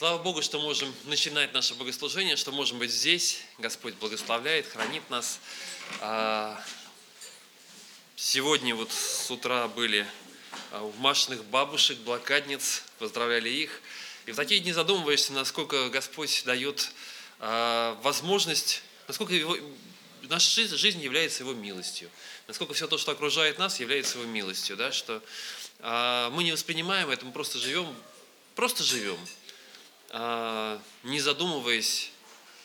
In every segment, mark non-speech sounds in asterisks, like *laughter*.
Слава Богу, что можем начинать наше богослужение, что можем быть здесь. Господь благословляет, хранит нас. А, сегодня вот с утра были а, у Машиных бабушек, блокадниц, поздравляли их. И в такие дни задумываешься, насколько Господь дает а, возможность, насколько его, наша жизнь является Его милостью, насколько все то, что окружает нас, является Его милостью, да, что мы не воспринимаем это, мы просто живем, просто живем, не задумываясь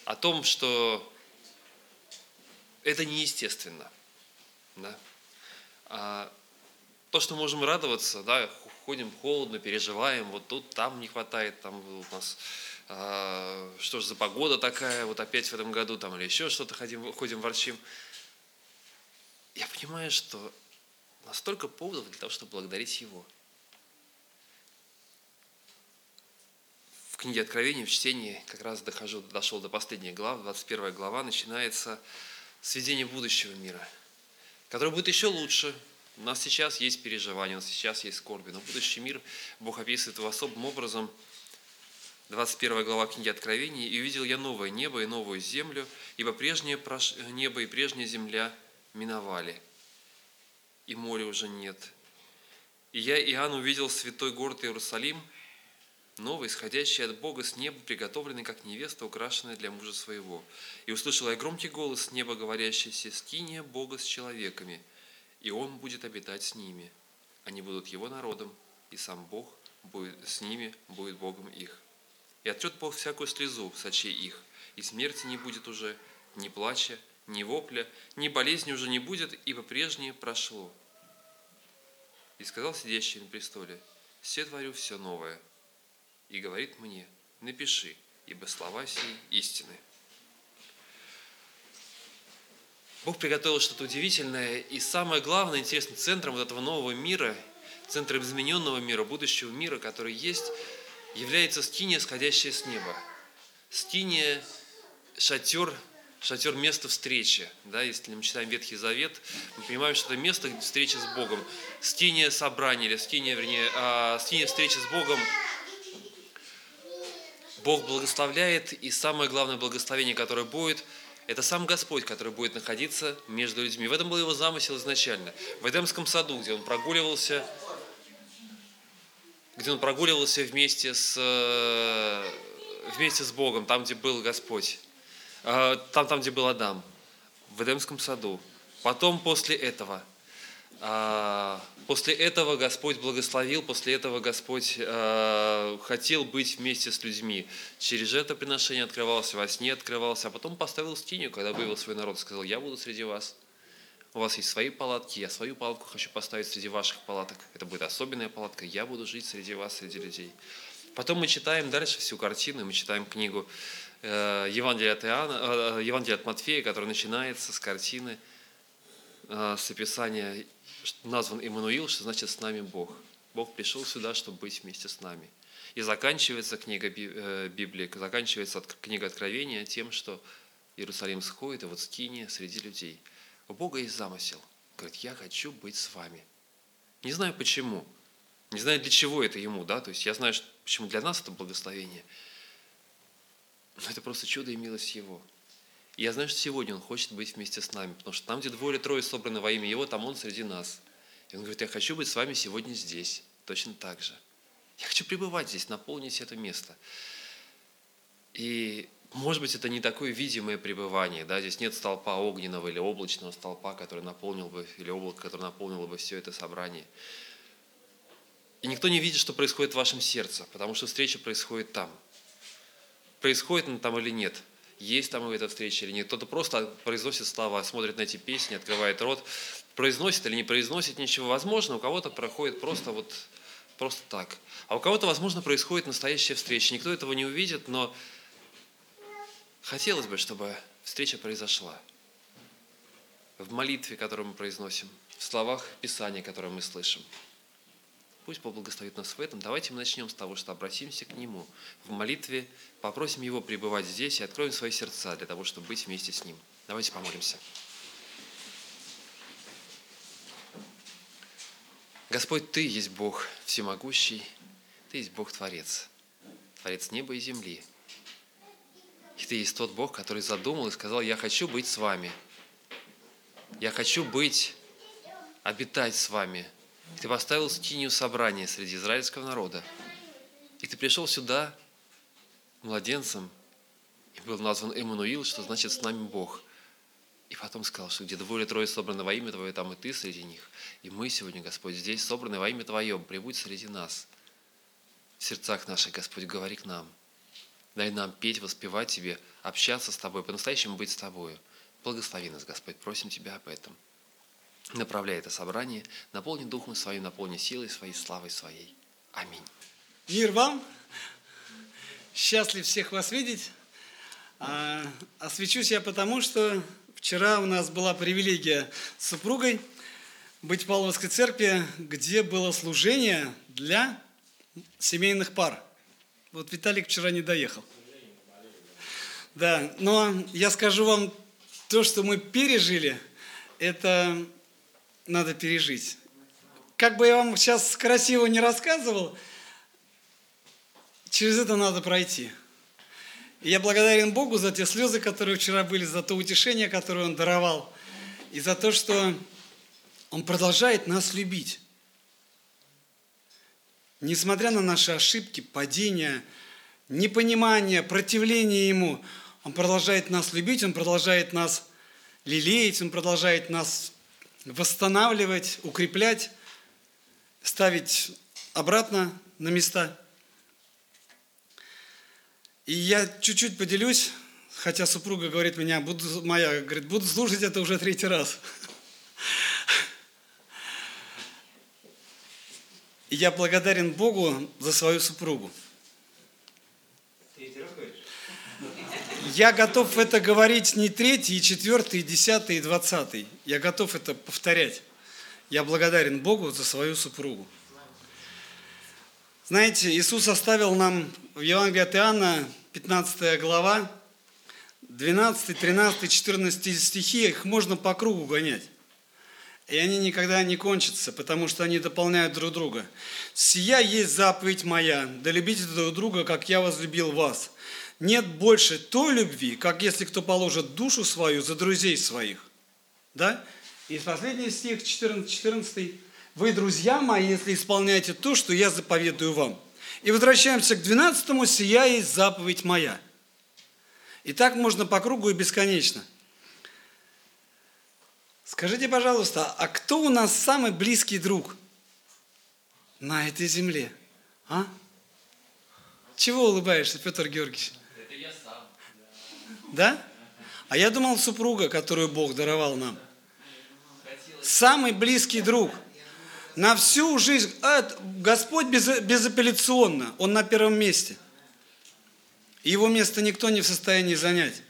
о том, что это неестественно. Да? А то, что можем радоваться, да, ходим холодно, переживаем, вот тут, там не хватает, там у нас а, что же за погода такая, вот опять в этом году, там, или еще что-то ходим, ходим, ворчим. Я понимаю, что настолько поводов для того, чтобы благодарить Его – книге Откровения, в чтении, как раз дохожу, дошел до последней главы, 21 глава, начинается с видения будущего мира, который будет еще лучше. У нас сейчас есть переживания, у нас сейчас есть скорби, но будущий мир Бог описывает его особым образом. 21 глава книги Откровения. «И увидел я новое небо и новую землю, ибо прежнее небо и прежняя земля миновали, и моря уже нет. И я, Иоанн, увидел святой город Иерусалим – новый, исходящий от Бога с неба, приготовленный как невеста, украшенная для мужа своего. И услышал я громкий голос с неба, говорящий, «Скиния Бога с человеками, и Он будет обитать с ними. Они будут Его народом, и сам Бог будет с ними, будет Богом их. И отрет Бог всякую слезу с очей их, и смерти не будет уже, ни плача, ни вопля, ни болезни уже не будет, ибо прежнее прошло». И сказал сидящий на престоле, «Все творю все новое» и говорит мне, напиши, ибо слова сии истины. Бог приготовил что-то удивительное, и самое главное, интересно, центром вот этого нового мира, центром измененного мира, будущего мира, который есть, является скиния, сходящая с неба. Скиния – шатер, шатер – место встречи. Да, если мы читаем Ветхий Завет, мы понимаем, что это место встречи с Богом. Скиния собрания, или скиния, вернее, а, скиния встречи с Богом Бог благословляет, и самое главное благословение, которое будет, это сам Господь, который будет находиться между людьми. В этом был его замысел изначально. В Эдемском саду, где он прогуливался, где он прогуливался вместе с, э, вместе с Богом, там, где был Господь, э, там, там, где был Адам, в Эдемском саду. Потом после этого – после этого Господь благословил, после этого Господь а, хотел быть вместе с людьми. Через это приношение открывался, во сне открывался, а потом поставил скинию, когда вывел свой народ, сказал, я буду среди вас. У вас есть свои палатки, я свою палатку хочу поставить среди ваших палаток. Это будет особенная палатка, я буду жить среди вас, среди людей. Потом мы читаем дальше всю картину, мы читаем книгу э, Евангелия от, Иоанна, э, Евангелия от Матфея, которая начинается с картины, э, с описания назван Иммануил, что значит «с нами Бог». Бог пришел сюда, чтобы быть вместе с нами. И заканчивается книга э, Библии, заканчивается книга Откровения тем, что Иерусалим сходит, и вот скиния среди людей. У Бога есть замысел. Говорит, я хочу быть с вами. Не знаю почему, не знаю для чего это ему, да, то есть я знаю, почему для нас это благословение, но это просто чудо и милость Его – и я знаю, что сегодня Он хочет быть вместе с нами, потому что там, где двое или трое собраны во имя Его, там Он среди нас. И Он говорит, я хочу быть с вами сегодня здесь, точно так же. Я хочу пребывать здесь, наполнить это место. И, может быть, это не такое видимое пребывание, да, здесь нет столпа огненного или облачного столпа, который наполнил бы, или облако, которое наполнило бы все это собрание. И никто не видит, что происходит в вашем сердце, потому что встреча происходит там. Происходит она там или нет – есть там эта встреча или нет. Кто-то просто произносит слова, смотрит на эти песни, открывает рот, произносит или не произносит ничего. Возможно, у кого-то проходит просто вот просто так. А у кого-то, возможно, происходит настоящая встреча. Никто этого не увидит, но хотелось бы, чтобы встреча произошла. В молитве, которую мы произносим, в словах Писания, которые мы слышим. Пусть Бог нас в этом. Давайте мы начнем с того, что обратимся к Нему в молитве, попросим Его пребывать здесь и откроем свои сердца для того, чтобы быть вместе с Ним. Давайте помолимся. Господь, Ты есть Бог всемогущий, Ты есть Бог-творец. Творец неба и земли. И ты есть тот Бог, который задумал и сказал, я хочу быть с вами. Я хочу быть, обитать с вами. И ты поставил скинию собрания среди израильского народа. И ты пришел сюда младенцем, и был назван Эммануил, что значит «с нами Бог». И потом сказал, что где двое или трое собраны во имя Твое, там и Ты среди них. И мы сегодня, Господь, здесь собраны во имя Твоем, прибудь среди нас. В сердцах наших, Господь, говори к нам. Дай нам петь, воспевать Тебе, общаться с Тобой, по-настоящему быть с Тобою. Благослови нас, Господь, просим Тебя об этом. Направляй это собрание, наполни Духом Своим, наполни силой Своей, славой Своей. Аминь. Мир вам! Счастлив всех вас видеть. А, освечусь я потому, что вчера у нас была привилегия с супругой быть в Павловской церкви, где было служение для семейных пар. Вот Виталик вчера не доехал. Да, но я скажу вам, то, что мы пережили, это надо пережить. Как бы я вам сейчас красиво не рассказывал, через это надо пройти. И я благодарен Богу за те слезы, которые вчера были, за то утешение, которое Он даровал, и за то, что Он продолжает нас любить. Несмотря на наши ошибки, падения, непонимание, противление Ему, Он продолжает нас любить, Он продолжает нас лелеять, Он продолжает нас восстанавливать, укреплять, ставить обратно на места. И я чуть-чуть поделюсь, хотя супруга говорит меня, буду, моя говорит, буду слушать это уже третий раз. Я благодарен Богу за свою супругу. Я готов это говорить не третий, и четвертый, и десятый, и двадцатый. Я готов это повторять. Я благодарен Богу за свою супругу. Знаете, Иисус оставил нам в Евангелии от Иоанна, 15 глава, 12, 13, 14 стихи, их можно по кругу гонять. И они никогда не кончатся, потому что они дополняют друг друга. «Сия есть заповедь моя, да любите друг друга, как я возлюбил вас. Нет больше той любви, как если кто положит душу свою за друзей своих». Да? И последний стих, 14, 14. Вы, друзья мои, если исполняете то, что я заповедую вам. И возвращаемся к 12 сия есть заповедь моя. И так можно по кругу и бесконечно. Скажите, пожалуйста, а кто у нас самый близкий друг на этой земле? А? Чего улыбаешься, Петр Георгиевич? Да? А я думал, супруга, которую Бог даровал нам. Самый близкий друг – на всю жизнь. А, Господь без, безапелляционно, Он на первом месте. Его место никто не в состоянии занять.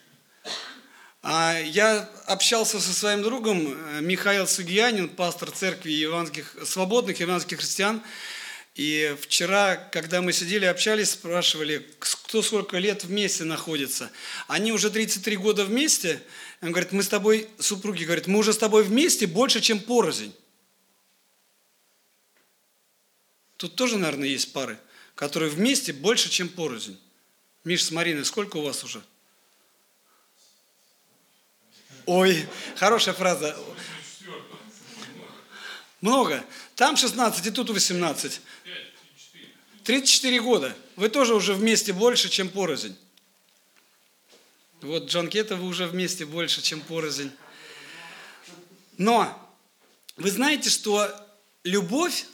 А я общался со своим другом э, Михаил Сугиянин, пастор церкви евангельских, свободных евангельских христиан. И вчера, когда мы сидели, общались, спрашивали, кто сколько лет вместе находится. Они уже 33 года вместе. Он говорит, мы с тобой, супруги говорят, мы уже с тобой вместе больше, чем порознь. Тут тоже, наверное, есть пары, которые вместе больше, чем порознь. Миш с Мариной, сколько у вас уже? Ой, хорошая фраза. Много. Там 16, и тут 18. 34 года. Вы тоже уже вместе больше, чем порознь. Вот Джанкета вы уже вместе больше, чем порознь. Но вы знаете, что любовь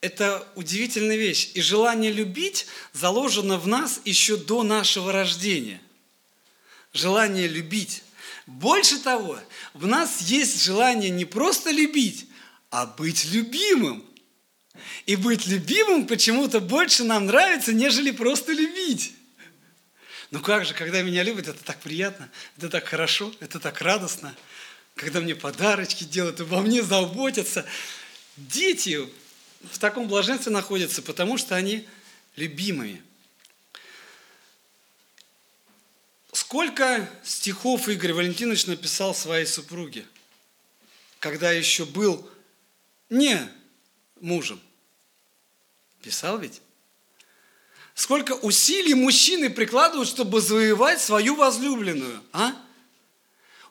это удивительная вещь. И желание любить заложено в нас еще до нашего рождения. Желание любить. Больше того, в нас есть желание не просто любить, а быть любимым. И быть любимым почему-то больше нам нравится, нежели просто любить. Ну как же, когда меня любят, это так приятно, это так хорошо, это так радостно. Когда мне подарочки делают, обо мне заботятся. Дети в таком блаженстве находятся, потому что они любимыми. Сколько стихов Игорь Валентинович написал своей супруге, когда еще был не мужем? Писал ведь? Сколько усилий мужчины прикладывают, чтобы завоевать свою возлюбленную, а?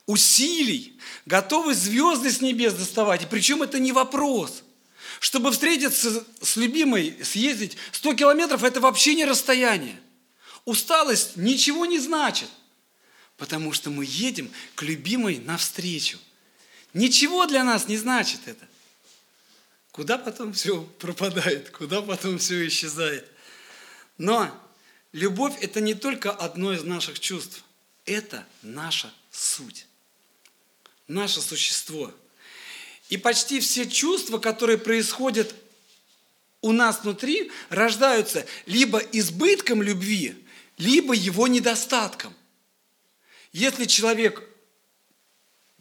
Усилий. Готовы звезды с небес доставать. И причем это не вопрос. Чтобы встретиться с любимой, съездить 100 километров, это вообще не расстояние. Усталость ничего не значит. Потому что мы едем к любимой навстречу. Ничего для нас не значит это. Куда потом все пропадает, куда потом все исчезает. Но любовь – это не только одно из наших чувств. Это наша суть, наше существо. И почти все чувства, которые происходят у нас внутри, рождаются либо избытком любви, либо его недостатком. Если человек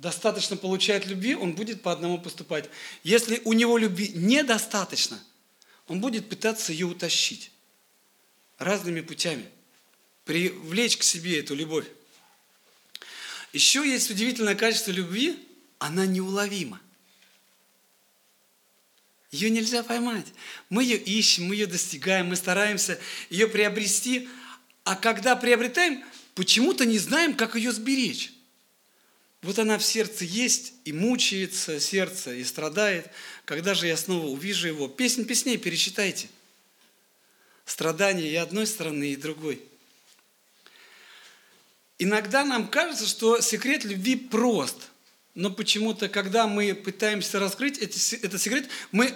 достаточно получает любви, он будет по одному поступать. Если у него любви недостаточно, он будет пытаться ее утащить разными путями, привлечь к себе эту любовь. Еще есть удивительное качество любви, она неуловима. Ее нельзя поймать. Мы ее ищем, мы ее достигаем, мы стараемся ее приобрести, а когда приобретаем, почему-то не знаем, как ее сберечь. Вот она в сердце есть и мучается сердце, и страдает. Когда же я снова увижу его? Песнь песней пересчитайте. Страдания и одной стороны, и другой. Иногда нам кажется, что секрет любви прост. Но почему-то, когда мы пытаемся раскрыть этот секрет, мы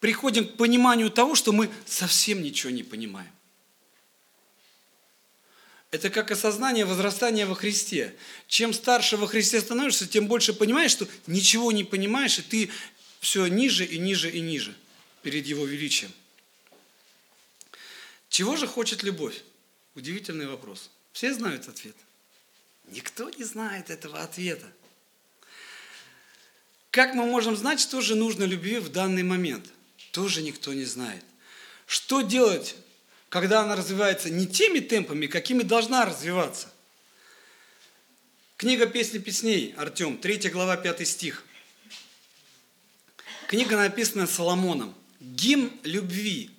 приходим к пониманию того, что мы совсем ничего не понимаем. Это как осознание возрастания во Христе. Чем старше во Христе становишься, тем больше понимаешь, что ничего не понимаешь, и ты все ниже и ниже и ниже перед Его величием. Чего же хочет любовь? Удивительный вопрос. Все знают ответ? Никто не знает этого ответа. Как мы можем знать, что же нужно любви в данный момент? Тоже никто не знает. Что делать когда она развивается не теми темпами, какими должна развиваться. Книга «Песни песней», Артем, 3 глава, 5 стих. Книга написана Соломоном. Гимн любви.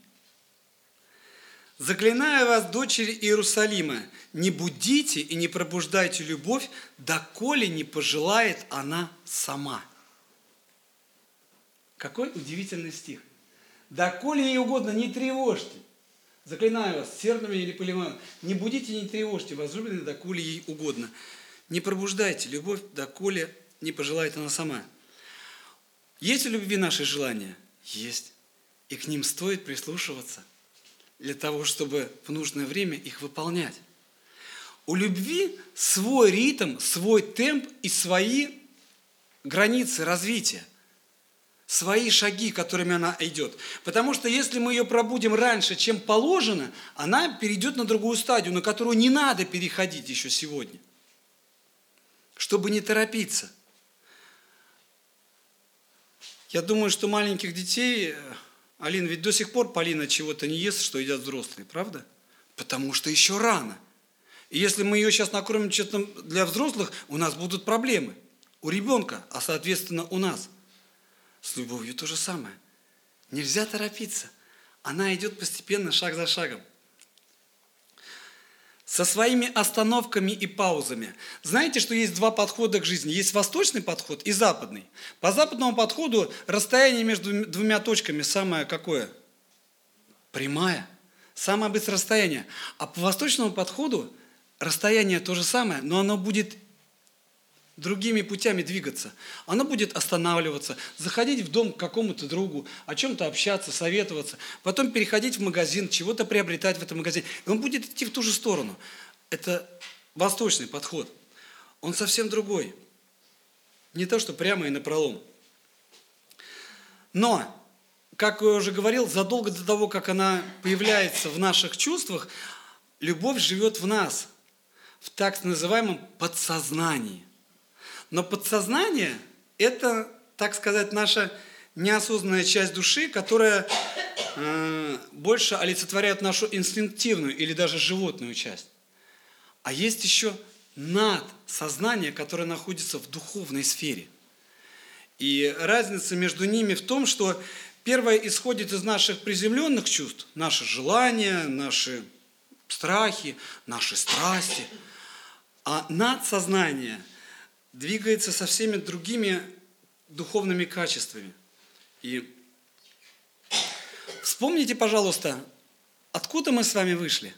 Заклинаю вас, дочери Иерусалима, не будите и не пробуждайте любовь, доколе не пожелает она сама. Какой удивительный стих. Доколе ей угодно, не тревожьте. Заклинаю вас, серными или полиманом, не будите, не тревожьте возлюбленной, доколе ей угодно. Не пробуждайте любовь, доколе не пожелает она сама. Есть у любви наши желания? Есть. И к ним стоит прислушиваться для того, чтобы в нужное время их выполнять. У любви свой ритм, свой темп и свои границы развития свои шаги, которыми она идет. Потому что если мы ее пробудим раньше, чем положено, она перейдет на другую стадию, на которую не надо переходить еще сегодня, чтобы не торопиться. Я думаю, что маленьких детей, э, Алина, ведь до сих пор Полина чего-то не ест, что едят взрослые, правда? Потому что еще рано. И если мы ее сейчас накормим что-то для взрослых, у нас будут проблемы. У ребенка, а соответственно у нас. С любовью то же самое. Нельзя торопиться. Она идет постепенно, шаг за шагом. Со своими остановками и паузами. Знаете, что есть два подхода к жизни. Есть восточный подход и западный. По западному подходу расстояние между двумя точками самое какое? Прямая. Самое быстрое расстояние. А по восточному подходу расстояние то же самое, но оно будет другими путями двигаться. Она будет останавливаться, заходить в дом к какому-то другу, о чем-то общаться, советоваться, потом переходить в магазин, чего-то приобретать в этом магазине. И он будет идти в ту же сторону. Это восточный подход. Он совсем другой. Не то, что прямо и напролом. Но, как я уже говорил, задолго до того, как она появляется в наших чувствах, любовь живет в нас, в так называемом подсознании – но подсознание – это, так сказать, наша неосознанная часть души, которая э, больше олицетворяет нашу инстинктивную или даже животную часть. А есть еще надсознание, которое находится в духовной сфере. И разница между ними в том, что Первое исходит из наших приземленных чувств, наши желания, наши страхи, наши страсти. А надсознание двигается со всеми другими духовными качествами. И вспомните, пожалуйста, откуда мы с вами вышли?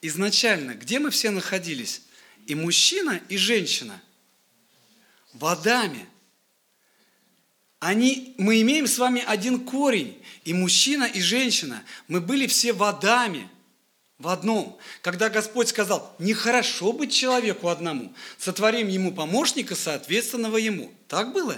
Изначально, где мы все находились? И мужчина, и женщина. В Адаме. Они, мы имеем с вами один корень. И мужчина, и женщина. Мы были все в Адаме в одном. Когда Господь сказал, нехорошо быть человеку одному, сотворим ему помощника, соответственного ему. Так было?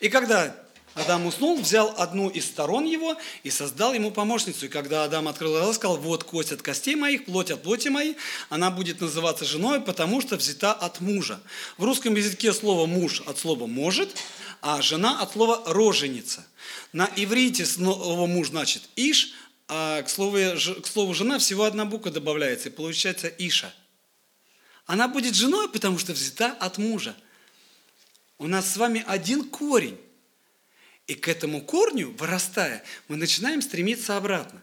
И когда Адам уснул, взял одну из сторон его и создал ему помощницу. И когда Адам открыл глаза, сказал, вот кость от костей моих, плоть от плоти моей, она будет называться женой, потому что взята от мужа. В русском языке слово «муж» от слова «может», а жена от слова «роженица». На иврите слово «муж» значит «иш», а к слову, к слову жена всего одна буква добавляется, и получается Иша. Она будет женой, потому что взята от мужа. У нас с вами один корень. И к этому корню, вырастая, мы начинаем стремиться обратно.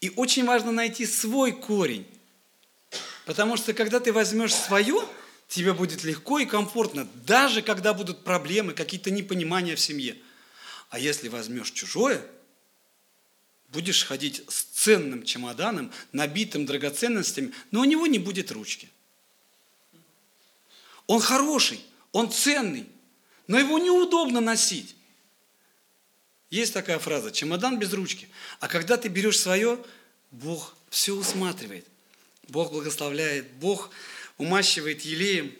И очень важно найти свой корень. Потому что когда ты возьмешь свое, тебе будет легко и комфортно, даже когда будут проблемы, какие-то непонимания в семье. А если возьмешь чужое – будешь ходить с ценным чемоданом, набитым драгоценностями, но у него не будет ручки. Он хороший, он ценный, но его неудобно носить. Есть такая фраза, чемодан без ручки. А когда ты берешь свое, Бог все усматривает. Бог благословляет, Бог умащивает елеем.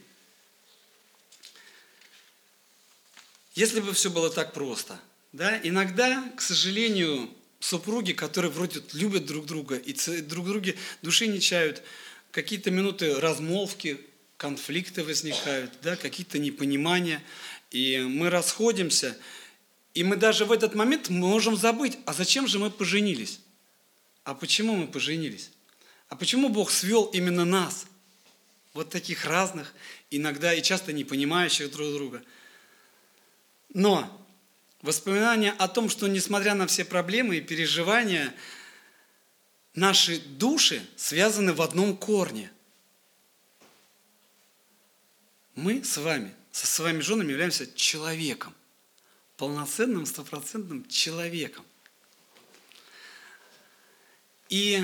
Если бы все было так просто, да, иногда, к сожалению, супруги, которые вроде любят друг друга и друг друге души не чают, какие-то минуты размолвки, конфликты возникают, да, какие-то непонимания, и мы расходимся, и мы даже в этот момент можем забыть, а зачем же мы поженились? А почему мы поженились? А почему Бог свел именно нас? Вот таких разных, иногда и часто не понимающих друг друга. Но Воспоминание о том, что несмотря на все проблемы и переживания, наши души связаны в одном корне. Мы с вами, со своими женами являемся человеком, полноценным, стопроцентным человеком. И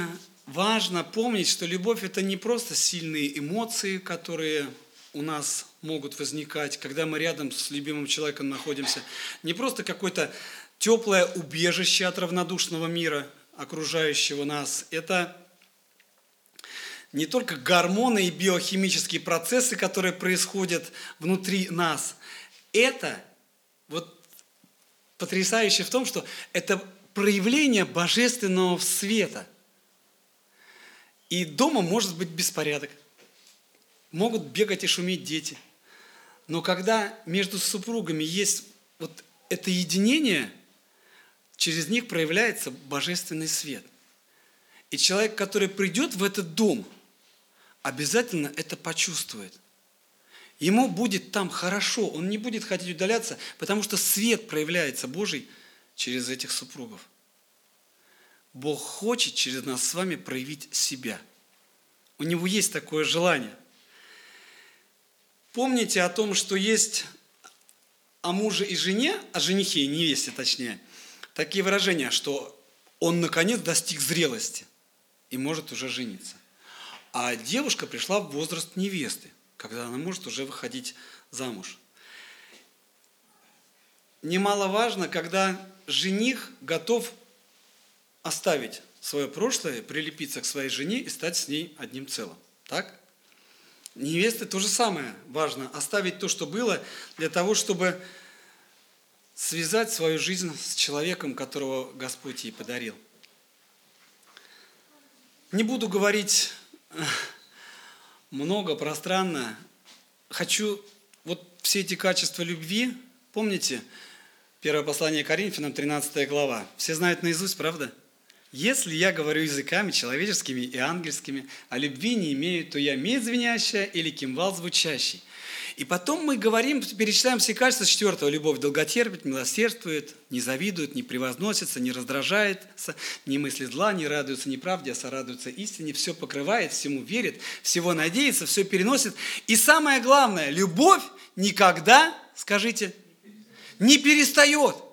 важно помнить, что любовь – это не просто сильные эмоции, которые у нас могут возникать, когда мы рядом с любимым человеком находимся. Не просто какое-то теплое убежище от равнодушного мира, окружающего нас. Это не только гормоны и биохимические процессы, которые происходят внутри нас. Это вот потрясающе в том, что это проявление божественного света. И дома может быть беспорядок – могут бегать и шуметь дети. Но когда между супругами есть вот это единение, через них проявляется божественный свет. И человек, который придет в этот дом, обязательно это почувствует. Ему будет там хорошо, он не будет хотеть удаляться, потому что свет проявляется Божий через этих супругов. Бог хочет через нас с вами проявить себя. У него есть такое желание – Помните о том, что есть о муже и жене, о женихе и невесте точнее, такие выражения, что он наконец достиг зрелости и может уже жениться. А девушка пришла в возраст невесты, когда она может уже выходить замуж. Немаловажно, когда жених готов оставить свое прошлое, прилепиться к своей жене и стать с ней одним целым. Так? Невесты то же самое важно. Оставить то, что было, для того, чтобы связать свою жизнь с человеком, которого Господь ей подарил. Не буду говорить э, много, пространно. Хочу вот все эти качества любви, помните, первое послание Коринфянам, 13 глава. Все знают наизусть, правда? Если я говорю языками человеческими и ангельскими, а любви не имею, то я медь звенящая или кимвал звучащий. И потом мы говорим, перечисляем все качества четвертого. Любовь долготерпит, милосердствует, не завидует, не превозносится, не раздражается, не мыслит зла, не радуется неправде, а сорадуется истине, все покрывает, всему верит, всего надеется, все переносит. И самое главное, любовь никогда, скажите, не перестает.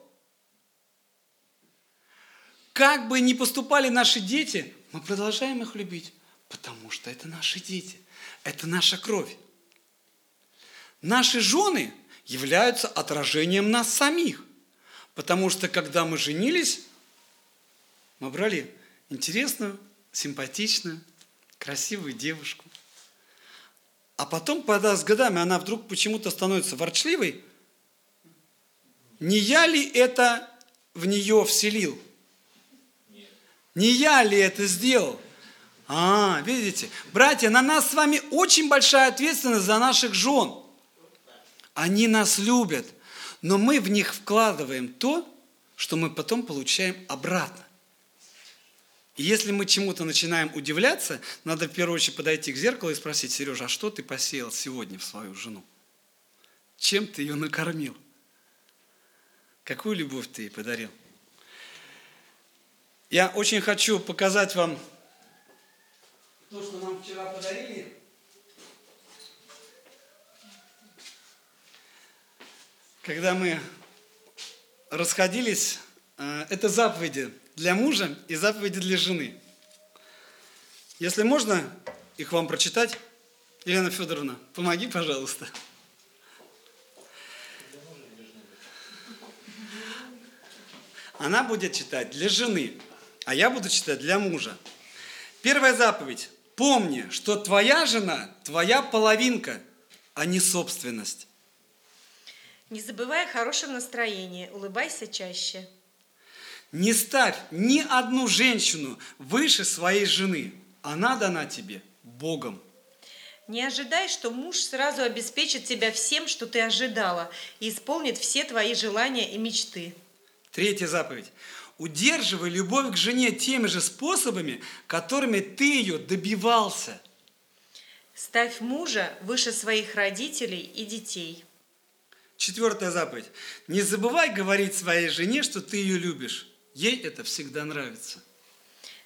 Как бы ни поступали наши дети, мы продолжаем их любить, потому что это наши дети, это наша кровь. Наши жены являются отражением нас самих, потому что когда мы женились, мы брали интересную, симпатичную, красивую девушку. А потом, когда с годами она вдруг почему-то становится ворчливой, не я ли это в нее вселил? Не я ли это сделал? А, видите, братья, на нас с вами очень большая ответственность за наших жен. Они нас любят, но мы в них вкладываем то, что мы потом получаем обратно. И если мы чему-то начинаем удивляться, надо в первую очередь подойти к зеркалу и спросить, Сережа, а что ты посеял сегодня в свою жену? Чем ты ее накормил? Какую любовь ты ей подарил? Я очень хочу показать вам то, что нам вчера подарили. Когда мы расходились, э, это заповеди для мужа и заповеди для жены. Если можно их вам прочитать, Елена Федоровна, помоги, пожалуйста. Она будет читать для жены а я буду читать для мужа. Первая заповедь. Помни, что твоя жена – твоя половинка, а не собственность. Не забывай о хорошем настроении, улыбайся чаще. Не ставь ни одну женщину выше своей жены. Она дана тебе Богом. Не ожидай, что муж сразу обеспечит тебя всем, что ты ожидала, и исполнит все твои желания и мечты. Третья заповедь. Удерживай любовь к жене теми же способами, которыми ты ее добивался. Ставь мужа выше своих родителей и детей. Четвертая заповедь. Не забывай говорить своей жене, что ты ее любишь. Ей это всегда нравится.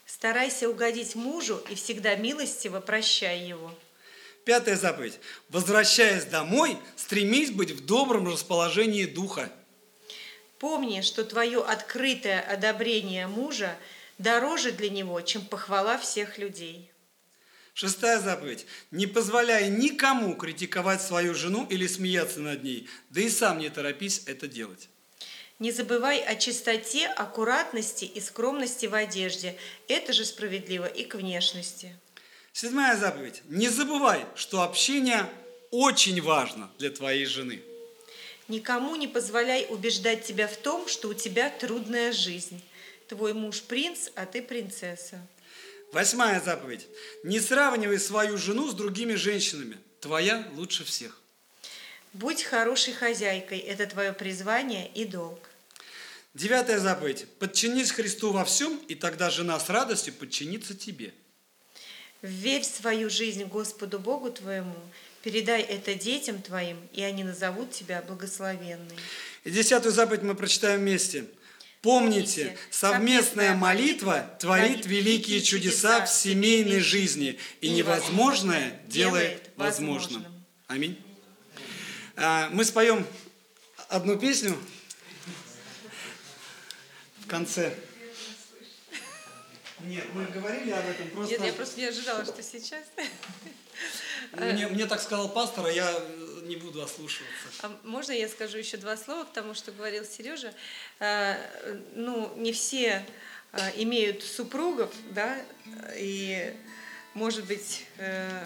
Старайся угодить мужу и всегда милостиво прощай его. Пятая заповедь. Возвращаясь домой, стремись быть в добром расположении духа. Помни, что твое открытое одобрение мужа дороже для него, чем похвала всех людей. Шестая заповедь. Не позволяй никому критиковать свою жену или смеяться над ней, да и сам не торопись это делать. Не забывай о чистоте, аккуратности и скромности в одежде. Это же справедливо и к внешности. Седьмая заповедь. Не забывай, что общение очень важно для твоей жены. Никому не позволяй убеждать тебя в том, что у тебя трудная жизнь. Твой муж принц, а ты принцесса. Восьмая заповедь. Не сравнивай свою жену с другими женщинами. Твоя лучше всех. Будь хорошей хозяйкой. Это твое призвание и долг. Девятая заповедь. Подчинись Христу во всем, и тогда жена с радостью подчинится тебе. Верь свою жизнь Господу Богу твоему, Передай это детям твоим, и они назовут тебя благословенной. И десятую заповедь мы прочитаем вместе. Помните, совместная молитва творит великие чудеса в семейной жизни, и невозможное делает возможным. Аминь. А, мы споем одну песню в конце. Нет, мы говорили об этом просто... Нет, я просто не ожидала, что сейчас. Мне, мне так сказал пастор, а я не буду ослушиваться. А можно я скажу еще два слова к тому, что говорил Сережа? А, ну, не все имеют супругов, да, и, может быть, э,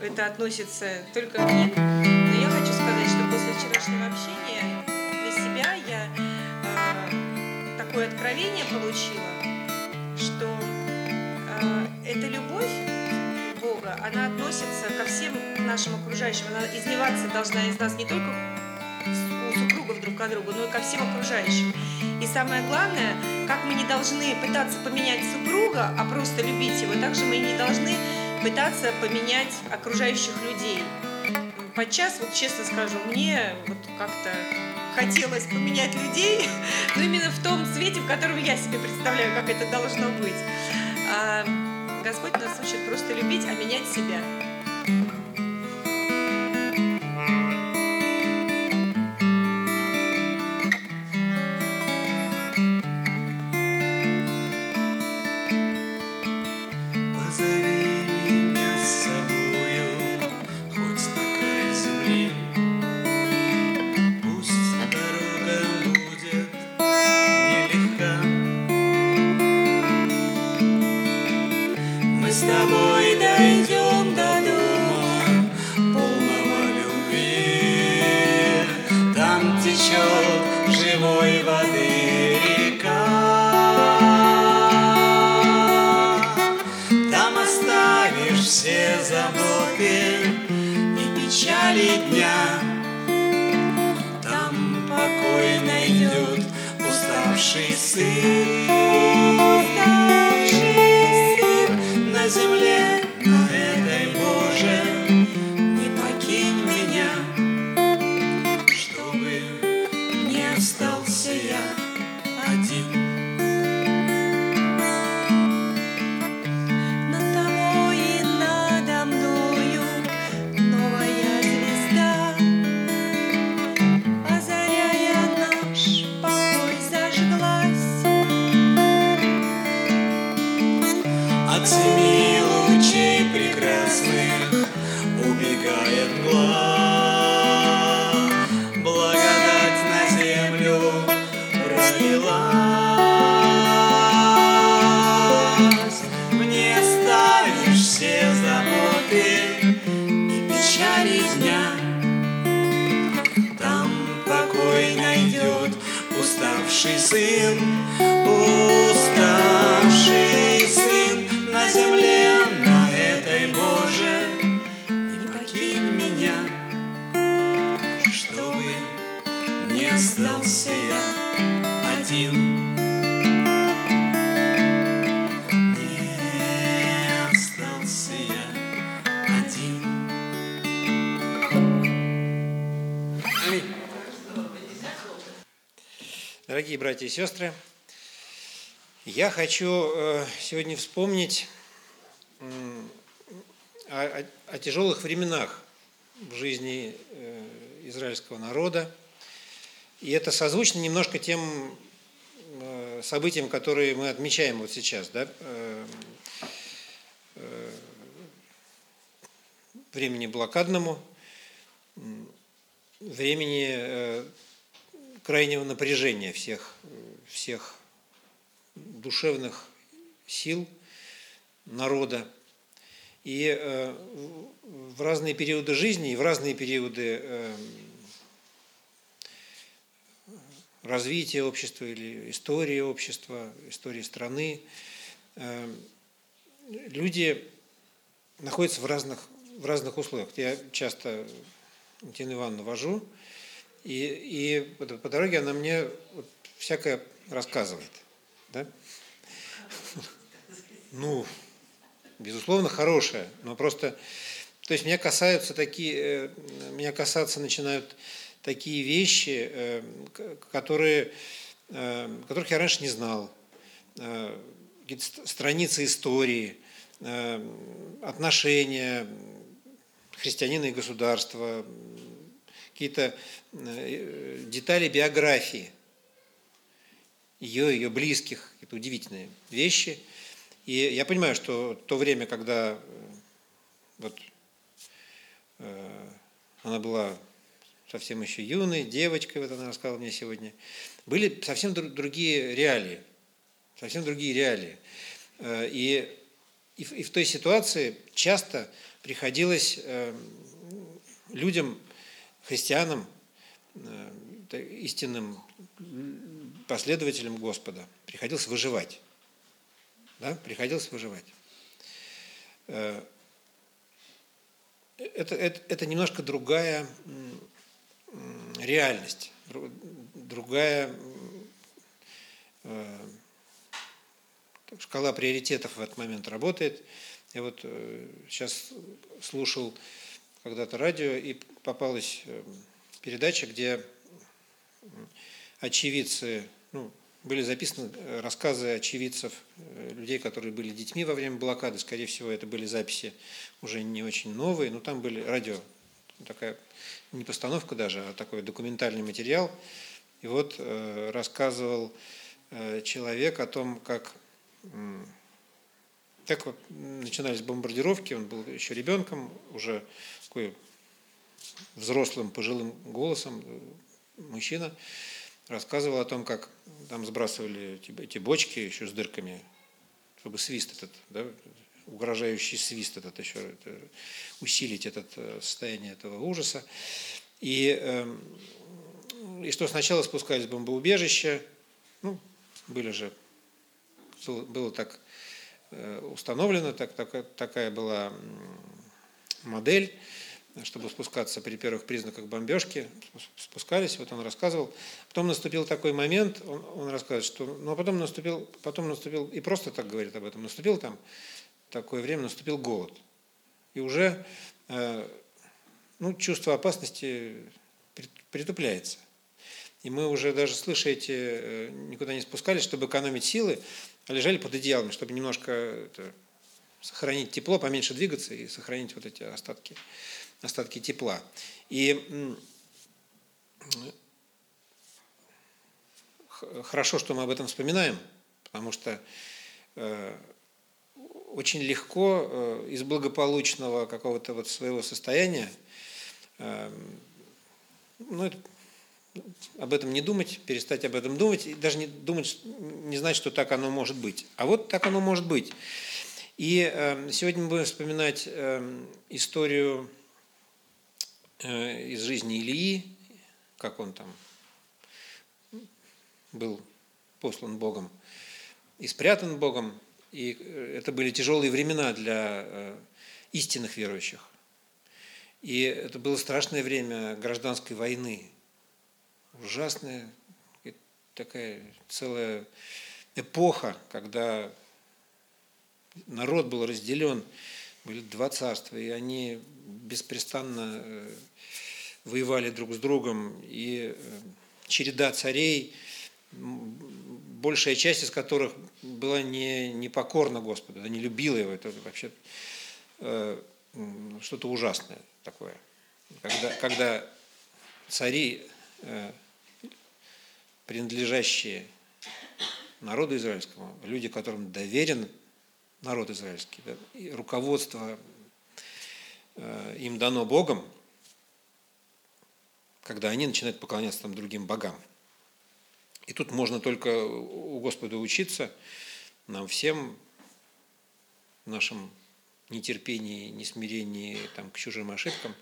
это относится только к ним. Но я хочу сказать, что после вчерашнего общения для себя я такое откровение получила, что эта любовь Бога, она относится ко всем нашим окружающим. Она изливаться должна из нас не только у супругов друг к другу, но и ко всем окружающим. И самое главное, как мы не должны пытаться поменять супруга, а просто любить его, так же мы не должны пытаться поменять окружающих людей. подчас, вот честно скажу, мне вот как-то хотелось поменять людей, *laughs* но именно в том свете, в котором я себе представляю, как это должно быть. Господь нас учит просто любить, а менять себя. Уставший сын, братья и сестры, я хочу э, сегодня вспомнить о, о- тяжелых временах в жизни э, израильского народа. И это созвучно немножко тем э, событиям, которые мы отмечаем вот сейчас. Да? Времени блокадному, времени крайнего напряжения всех, всех душевных сил народа. И э, в разные периоды жизни и в разные периоды э, развития общества или истории общества, истории страны, э, люди находятся в разных, в разных условиях. Я часто Тину Ивановну вожу, и, и по, по дороге она мне вот всякое рассказывает. Да? Ну, безусловно, хорошее, но просто, то есть меня касаются такие, э, меня касаться начинают такие вещи, э, которые, э, которых я раньше не знал, страницы истории, отношения христианина и государства, какие-то э, детали биографии ее, ее близких, это удивительные вещи. И я понимаю, что то время, когда э, вот, э, она была совсем еще юной, девочкой, вот она рассказала мне сегодня, были совсем дру- другие реалии, совсем другие реалии. И, и, и в той ситуации часто приходилось людям, христианам, э, истинным последователям Господа, приходилось выживать. Да? Приходилось выживать. Э, Это, это, это немножко другая реальность, дру- другая э, шкала приоритетов в этот момент работает. Я вот сейчас слушал когда-то радио, и попалась э, передача, где очевидцы, ну, были записаны э, рассказы очевидцев, э, людей, которые были детьми во время блокады. Скорее всего, это были записи уже не очень новые, но там были радио, такая не постановка даже, а такой документальный материал. И вот э, рассказывал э, человек о том, как, э, как начинались бомбардировки. Он был еще ребенком, уже такой взрослым, пожилым голосом, э, мужчина рассказывал о том, как там сбрасывали эти, эти бочки еще с дырками, чтобы свист этот, да, угрожающий свист этот еще, это, усилить это э, состояние этого ужаса. И, э, и что сначала спускались в бомбоубежище, ну, были же, было, так э, установлено, так, так, такая была модель, чтобы спускаться при первых признаках бомбежки, спускались, вот он рассказывал. Потом наступил такой момент, он, он рассказывает, что, ну а потом наступил, потом наступил, и просто так говорит об этом, наступил там такое время, наступил голод. И уже э, ну, чувство опасности притупляется. И мы уже даже, слыша эти, э, никуда не спускались, чтобы экономить силы, а лежали под одеялами, чтобы немножко это, сохранить тепло, поменьше двигаться и сохранить вот эти остатки остатки тепла. И хорошо, что мы об этом вспоминаем, потому что э, очень легко э, из благополучного какого-то вот своего состояния э, ну, об этом не думать, перестать об этом думать, и даже не думать, не знать, что так оно может быть. А вот так оно может быть. И сегодня мы будем вспоминать историю из жизни Ильи, как он там был послан Богом и спрятан Богом. И э, это были тяжелые времена для э, истинных верующих. И это было страшное время гражданской войны. Ужасная такая целая эпоха, когда народ был разделен, были два царства, и они беспрестанно воевали друг с другом, и э, череда царей, большая часть из которых была не, не покорна Господу, не любила его. Это вообще э, что-то ужасное такое. Когда, когда цари, э, принадлежащие народу израильскому, люди, которым доверен народ израильский, да, и руководство э, им дано Богом, когда они начинают поклоняться там другим богам. И тут можно только у Господа учиться, нам всем, в нашем нетерпении, несмирении там, к чужим ошибкам.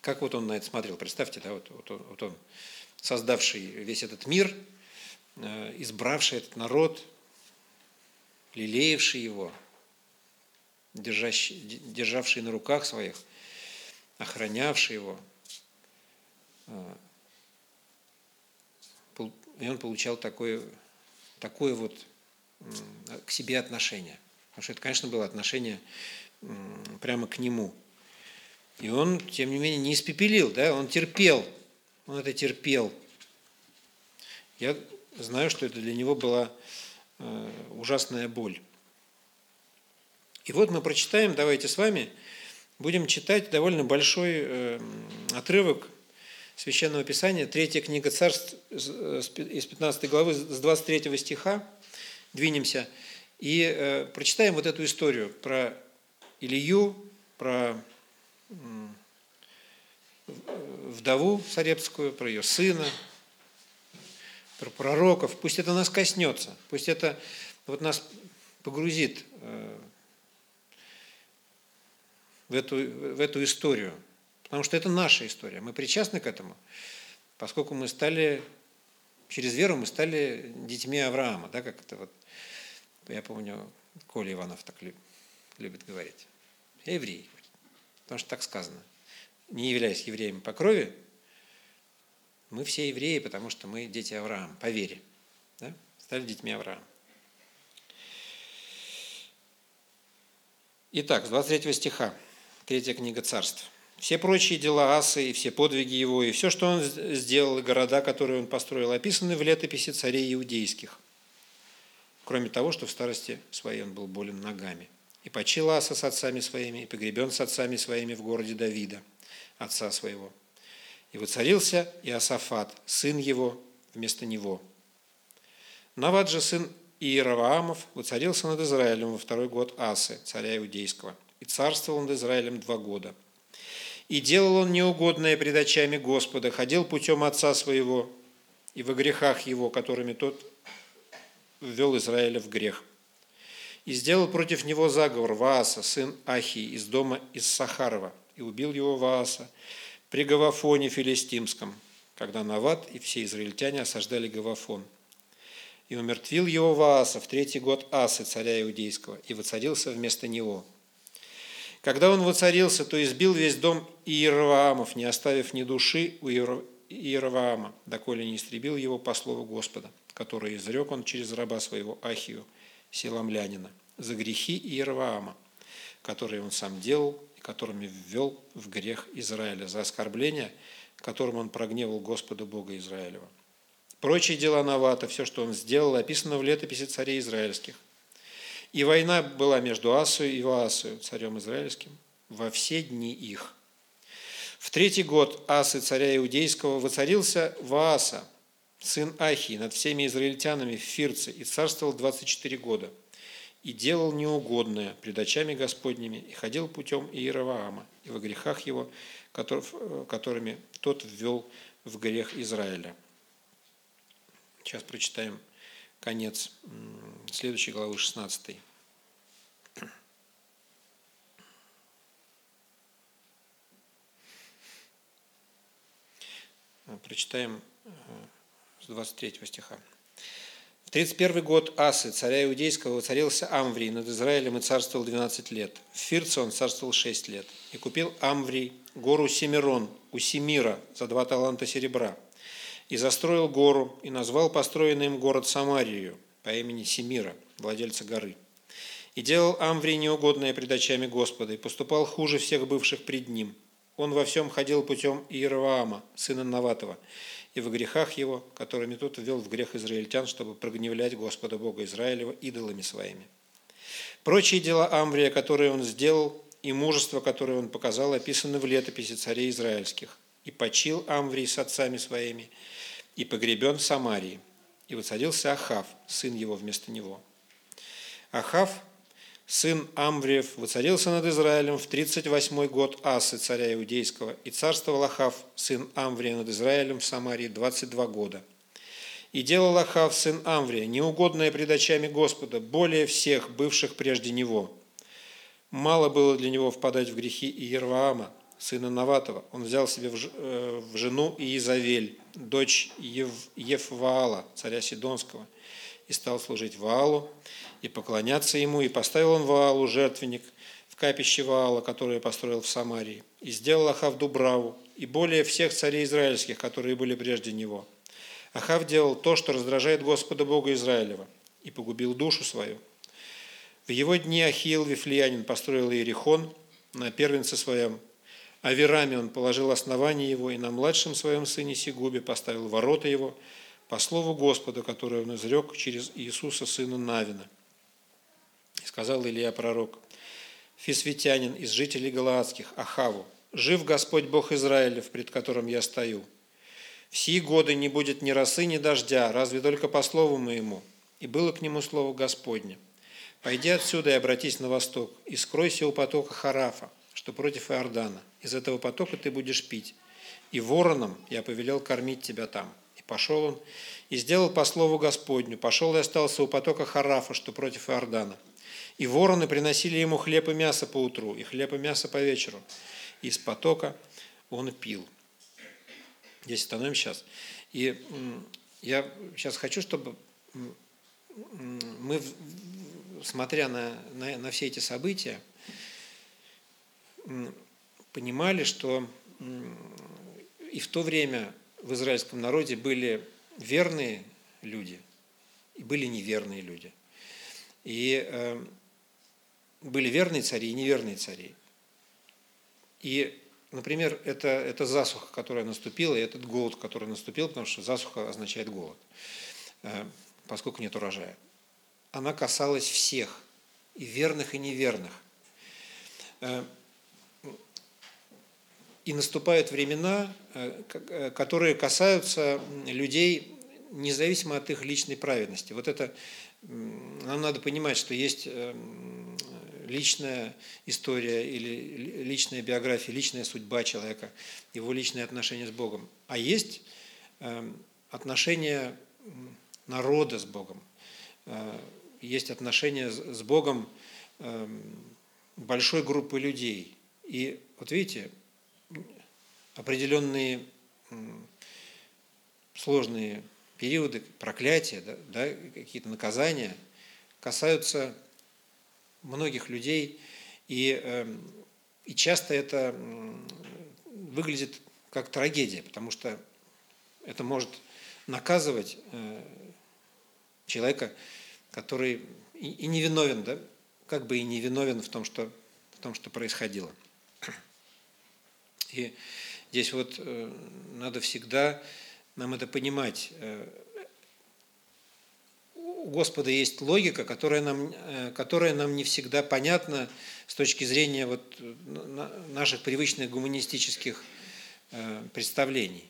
Как вот он на это смотрел? Представьте, да, вот, вот, он, вот он, создавший весь этот мир, э, избравший этот народ, лелеявший его, держащий, державший на руках своих, охранявший его – а, и он получал такое, такое вот к себе отношение. Потому что это, конечно, было отношение прямо к нему. И он, тем не менее, не испепелил, да, он терпел, он это терпел. Я знаю, что это для него была э, ужасная боль. И вот мы прочитаем, давайте с вами, будем читать довольно большой э, отрывок Священного Писания, третья книга Царств из 15 главы, с 23 стиха, двинемся и э, прочитаем вот эту историю про Илью, про вдову Сарепскую, про ее сына, про пророков. Пусть это нас коснется, пусть это вот нас погрузит э, в эту, в эту историю. Потому что это наша история. Мы причастны к этому, поскольку мы стали, через веру мы стали детьми Авраама, да, как это вот, я помню, Коля Иванов так любит говорить. Я еврей, потому что так сказано. Не являясь евреями по крови, мы все евреи, потому что мы дети Авраама, по вере. Да? Стали детьми Авраама. Итак, с 23 стиха, третья книга царств. все прочие дела Асы, и все подвиги его, и все, что он сделал, и города, которые он построил, описаны в летописи царей иудейских. Кроме того, что в старости своей он был болен ногами. И почил Аса с отцами своими, и погребен с отцами своими в городе Давида, отца своего. И воцарился Иосафат, сын его, вместо него. Навад же сын Иераваамов воцарился над Израилем во второй год Асы, царя Иудейского, и царствовал над Израилем два года. И делал он неугодное пред очами Господа, ходил путем отца своего и во грехах его, которыми тот ввел Израиля в грех. И сделал против него заговор Вааса, сын Ахии, из дома из Сахарова, и убил его Вааса при Гавафоне филистимском, когда Нават и все израильтяне осаждали Гавафон – и умертвил его Вааса в третий год Асы, царя Иудейского, и воцарился вместо него. Когда он воцарился, то избил весь дом Иераваамов, не оставив ни души у Иераваама, доколе не истребил его по слову Господа, который изрек он через раба своего Ахию, селамлянина, за грехи Иераваама, которые он сам делал и которыми ввел в грех Израиля, за оскорбление, которым он прогневал Господа Бога Израилева. Прочие дела Навата, все, что он сделал, описано в летописи царей израильских. И война была между Асою и Ваасою, царем израильским, во все дни их. В третий год Асы, царя Иудейского, воцарился Вааса, сын Ахии, над всеми израильтянами в Фирце, и царствовал 24 года, и делал неугодное пред очами Господними, и ходил путем Иераваама, и во грехах его, которыми тот ввел в грех Израиля. Сейчас прочитаем конец следующей главы 16. Прочитаем э, с 23 стиха. В 31 год Асы, царя Иудейского, воцарился Амврий над Израилем и царствовал 12 лет. В Фирце он царствовал 6 лет. И купил Амврий гору Семирон у Семира за два таланта серебра – и застроил гору, и назвал построенный им город Самарию по имени Семира, владельца горы. И делал Амврий неугодное пред очами Господа, и поступал хуже всех бывших пред ним. Он во всем ходил путем Иераваама, сына Наватова, и в грехах его, которыми тот ввел в грех израильтян, чтобы прогневлять Господа Бога Израилева идолами своими. Прочие дела Амврия, которые он сделал, и мужество, которое он показал, описаны в летописи царей израильских. И почил Амврий с отцами своими, и погребен в Самарии. И воцарился Ахав, сын его вместо него. Ахав, сын Амвриев, воцарился над Израилем в 38 год Асы, царя Иудейского, и царствовал Ахав, сын Амврия, над Израилем в Самарии 22 года. И делал Ахав, сын Амврия, неугодное пред очами Господа, более всех бывших прежде него. Мало было для него впадать в грехи Иерваама, сына Наватова. Он взял себе в э, жену Иезавель, дочь Ев, Евваала, царя Сидонского, и стал служить Ваалу и поклоняться ему, и поставил он Ваалу жертвенник в капище Ваала, которое построил в Самарии, и сделал Ахав Дубраву, и более всех царей израильских, которые были прежде него. Ахав делал то, что раздражает Господа Бога Израилева, и погубил душу свою. В его дни Ахиил Вифлеянин построил Иерихон на первенце своем, а верами он положил основание его, и на младшем своем сыне Сигубе поставил ворота его, по слову Господа, которое он изрек через Иисуса, сына Навина. И сказал Илья пророк, Фисветянин из жителей Галаадских, Ахаву, «Жив Господь Бог Израилев, пред которым я стою. В сии годы не будет ни росы, ни дождя, разве только по слову моему». И было к нему слово Господне. «Пойди отсюда и обратись на восток, и скройся у потока Харафа, что против Иордана. Из этого потока ты будешь пить. И вороном я повелел кормить тебя там. И пошел он, и сделал по слову Господню. Пошел и остался у потока Харафа, что против Иордана. И вороны приносили ему хлеб и мясо по утру, и хлеб и мясо по вечеру. И из потока он пил. Здесь остановим сейчас. И я сейчас хочу, чтобы мы, смотря на, на, на все эти события, понимали, что и в то время в израильском народе были верные люди и были неверные люди. И э, были верные цари и неверные цари. И например, это, это засуха, которая наступила, и этот голод, который наступил, потому что засуха означает голод, э, поскольку нет урожая. Она касалась всех, и верных, и неверных. Э, и наступают времена, э, которые касаются людей независимо от их личной праведности. Вот это нам надо понимать, что есть личная история или личная биография, личная судьба человека, его личные отношения с Богом. А есть отношения народа с Богом, э, есть отношения с Богом большой группы людей. И вот видите, определенные сложные периоды проклятия, да, да, какие-то наказания касаются многих людей, и, эм, и часто это выглядит как трагедия, потому что это может наказывать э, человека, который и, и не виновен, да, как бы и не виновен в том, что, в том, что происходило. И здесь вот э, надо всегда нам это понимать. Э, у Господа есть логика, которая нам, э, которая нам не всегда понятна с точки зрения вот наших привычных гуманистических представлений.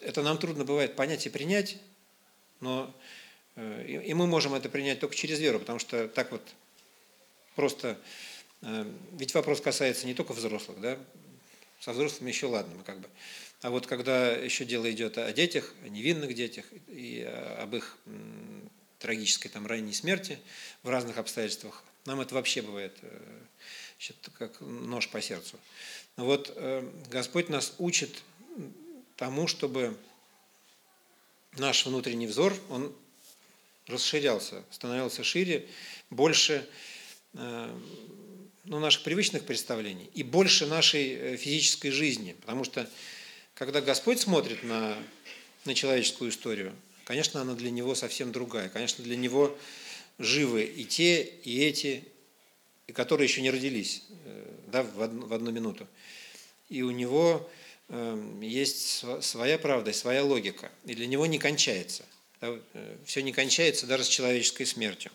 Это нам трудно бывает понять и принять, но и мы можем это принять только через веру, потому что так вот просто, ведь вопрос касается не только взрослых, да, со взрослыми еще ладно, мы как бы а вот когда еще дело идет о детях, о невинных детях и об их трагической там ранней смерти в разных обстоятельствах, нам это вообще бывает значит, э, как нож по сердцу. Но вот э, Господь нас учит тому, чтобы наш внутренний взор, он расширялся, становился шире, больше э, ну, наших привычных представлений и больше нашей физической жизни, потому что когда Господь смотрит на, на человеческую историю, конечно, она для него совсем другая. Конечно, для него живы и те, и эти, и которые еще не родились э, да, в, одну, в одну минуту. И у него э, есть своя правда, своя логика. И для него не кончается. Да, э, все не кончается даже с человеческой смертью.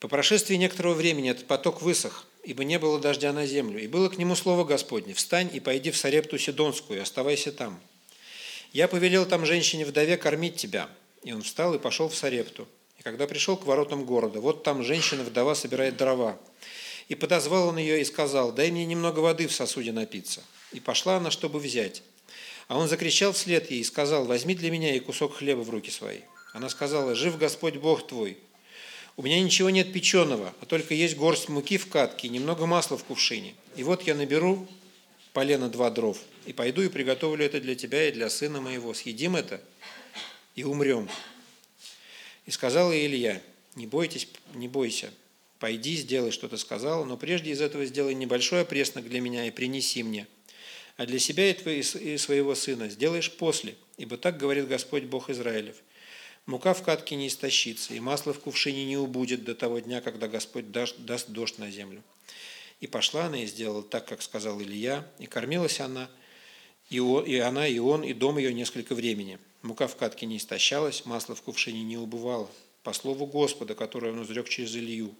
По прошествии некоторого времени этот поток высох, ибо не было дождя на землю. И было к нему слово Господне, «Встань и пойди в Сарепту Сидонскую, оставайся там. Я повелел там женщине-вдове кормить тебя». И он встал и пошел в Сарепту. И когда пришел к воротам города, вот там женщина-вдова собирает дрова. И подозвал он ее и сказал, «Дай мне немного воды в сосуде напиться». И пошла она, чтобы взять. А он закричал вслед ей и сказал, «Возьми для меня и кусок хлеба в руки свои». Она сказала, «Жив Господь Бог твой, у меня ничего нет печеного, а только есть горсть муки в катке и немного масла в кувшине. И вот я наберу полено два дров, и пойду и приготовлю это для тебя и для сына моего. Съедим это и умрем. И сказал Илья, не бойтесь, не бойся, пойди, сделай, что ты сказал, но прежде из этого сделай небольшой опреснок для меня и принеси мне. А для себя и своего сына сделаешь после, ибо так говорит Господь Бог Израилев – Мука в катке не истощится, и масло в кувшине не убудет до того дня, когда Господь даст, дождь на землю. И пошла она и сделала так, как сказал Илья, и кормилась она, и, он, и она, и он, и дом ее несколько времени. Мука в катке не истощалась, масло в кувшине не убывало, по слову Господа, которое он изрек через Илью.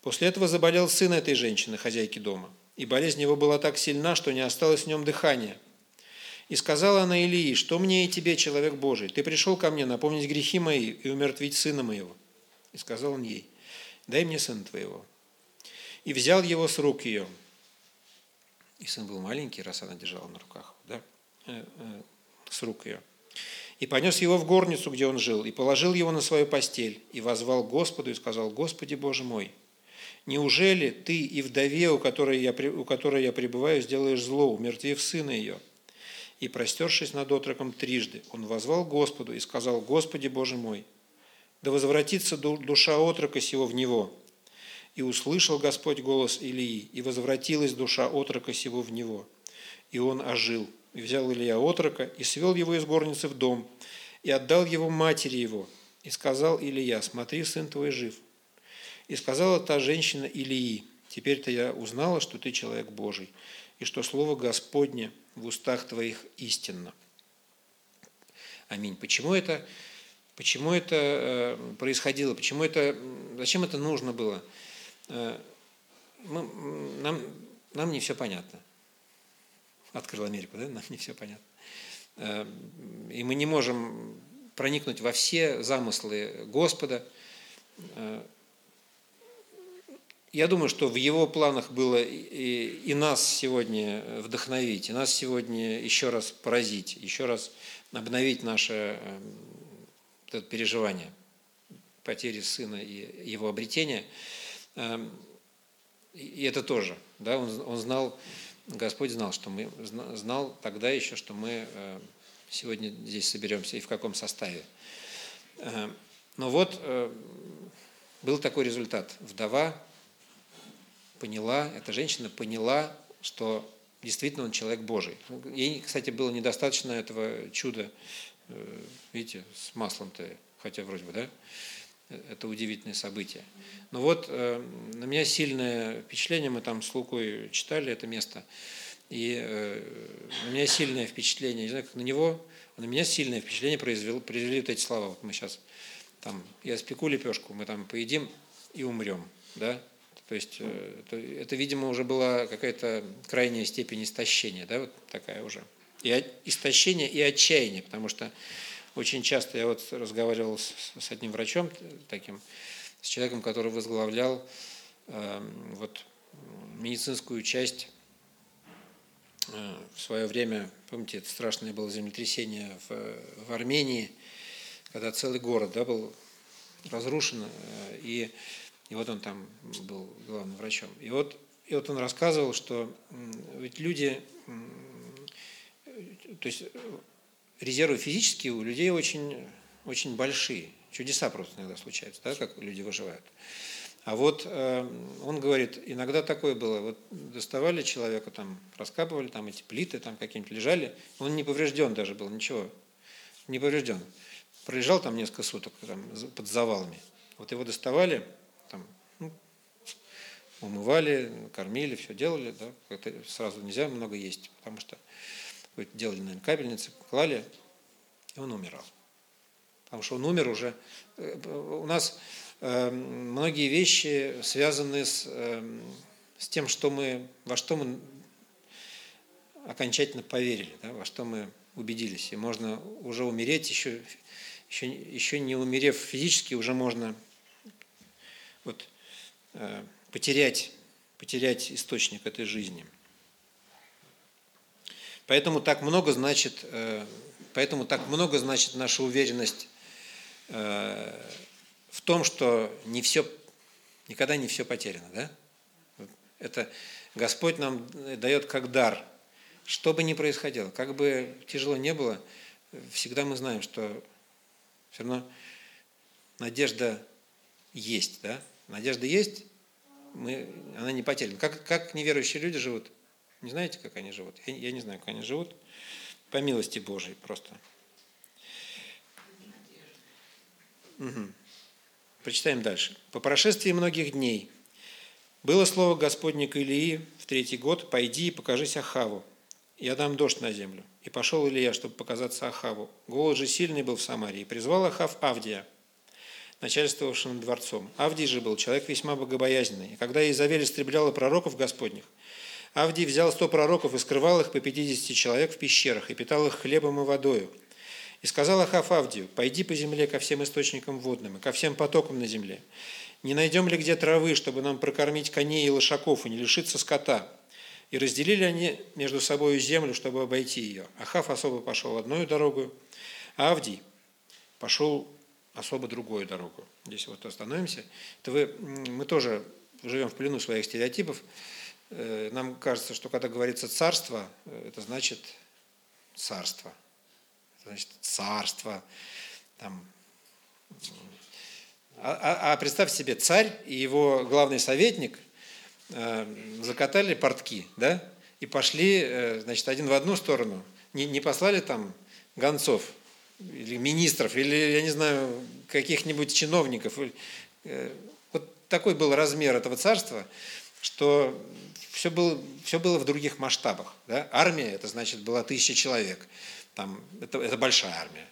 После этого заболел сын этой женщины, хозяйки дома, и болезнь его была так сильна, что не осталось в нем дыхания – и сказала она Илии, что мне и тебе, человек Божий, ты пришел ко мне напомнить грехи мои и умертвить сына моего. И сказал он ей, дай мне сына твоего. И взял его с рук ее. И сын был маленький, раз она держала на руках, да, э, э, с рук ее. И понес его в горницу, где он жил, и положил его на свою постель, и возвал Господу, и сказал, Господи Боже мой, неужели ты и вдове, у которой я, у которой я пребываю, сделаешь зло, умертвив сына ее? И, простершись над отроком трижды, он возвал Господу и сказал, «Господи Боже мой, да возвратится душа отрока сего в него». И услышал Господь голос Илии, и возвратилась душа отрока сего в него. И он ожил. И взял Илья отрока, и свел его из горницы в дом, и отдал его матери его. И сказал Илья, смотри, сын твой жив. И сказала та женщина Илии, теперь-то я узнала, что ты человек Божий, и что Слово Господне в устах твоих истинно. Аминь. Почему это, почему это э, происходило? Почему это, зачем это нужно было? Э, мы, нам, нам не все понятно. Открыл Америку, да? Нам не все понятно. Э, и мы не можем проникнуть во все замыслы Господа. Я думаю, что в его планах было и, и нас сегодня вдохновить, и нас сегодня еще раз поразить, еще раз обновить наше это переживание потери сына и его обретения. Эм, и это тоже, да, он, он знал, Господь знал, что мы, знал тогда еще, что мы э, сегодня здесь соберемся и в каком составе. Эм, но вот э, был такой результат. Вдова поняла, эта женщина поняла, что действительно он человек Божий. Ей, кстати, было недостаточно этого чуда, э, видите, с маслом-то, хотя вроде бы, да? Это удивительное событие. Но вот э, на меня сильное впечатление, мы там с Лукой читали это место, и э, на меня сильное впечатление, не знаю, как на него, на меня сильное впечатление произвел, произвели вот эти слова. Вот мы сейчас там, я спеку лепешку, мы там поедим и умрем, да? То есть э, это, это видимо, уже была какая-то крайняя степень истощения, да, вот такая уже. И истощение, и отчаяние, потому что очень часто я вот разговаривал с, с одним врачом таким, с человеком, который возглавлял э, вот медицинскую часть э, в свое время, помните, это страшное было землетрясение в, в Армении, когда целый город да, был разрушен, э, и и вот он там был главным врачом. И вот, и вот он рассказывал, что ведь люди, то есть резервы физические у людей очень, очень большие. Чудеса просто иногда случаются, да, как люди выживают. А вот э, он говорит, иногда такое было, вот доставали человека, там, раскапывали, там эти плиты там какие-нибудь лежали, он не поврежден даже был, ничего, не поврежден. Пролежал там несколько суток там, под завалами. Вот его доставали, умывали, кормили, все делали, да, это сразу нельзя много есть, потому что делали, наверное, капельницы, клали, и он умирал. Потому что он умер уже. Э, у нас э, многие вещи связаны с, э, с тем, что мы, во что мы окончательно поверили, да, во что мы убедились. И можно уже умереть, еще, еще, еще не умерев физически, уже можно вот, потерять, потерять источник этой жизни. Поэтому так много значит, э, поэтому так много значит наша уверенность э, в том, что не все, никогда не все потеряно. Да? Это Господь нам дает как дар. Что бы ни происходило, как бы тяжело не было, всегда мы знаем, что все равно надежда есть, да? Надежда есть, мы, она не потеряна. Как, как неверующие люди живут? Не знаете, как они живут? Я, я не знаю, как они живут. По милости Божией просто. Угу. Прочитаем дальше. «По прошествии многих дней было слово Господне к Илии в третий год, «Пойди и покажись Ахаву, я дам дождь на землю». И пошел Илия, чтобы показаться Ахаву. Голод же сильный был в Самарии. Призвал Ахав Авдия – начальствовавшим дворцом. Авдий же был человек весьма богобоязненный. И когда Изавель истребляла пророков Господних, Авдий взял сто пророков и скрывал их по пятидесяти человек в пещерах, и питал их хлебом и водою. И сказал Ахав Авдию, «Пойди по земле ко всем источникам водным и ко всем потокам на земле. Не найдем ли где травы, чтобы нам прокормить коней и лошаков, и не лишиться скота?» И разделили они между собой землю, чтобы обойти ее. Ахав особо пошел одной дорогой, а Авдий пошел особо другую дорогу. Здесь вот остановимся. Это вы, мы тоже живем в плену своих стереотипов. Э, нам кажется, что когда говорится царство, э, это значит царство. Это значит царство. Там. А, а, а представь себе, царь и его главный советник э, закатали портки, да, и пошли, значит, один в одну сторону. Не, не послали там гонцов или министров, или, я не знаю, каких-нибудь чиновников. Э, Вот такой был размер этого царства, что все было, все было в других масштабах. Да? Армия, это значит, была тысяча человек. Там, это, это большая армия.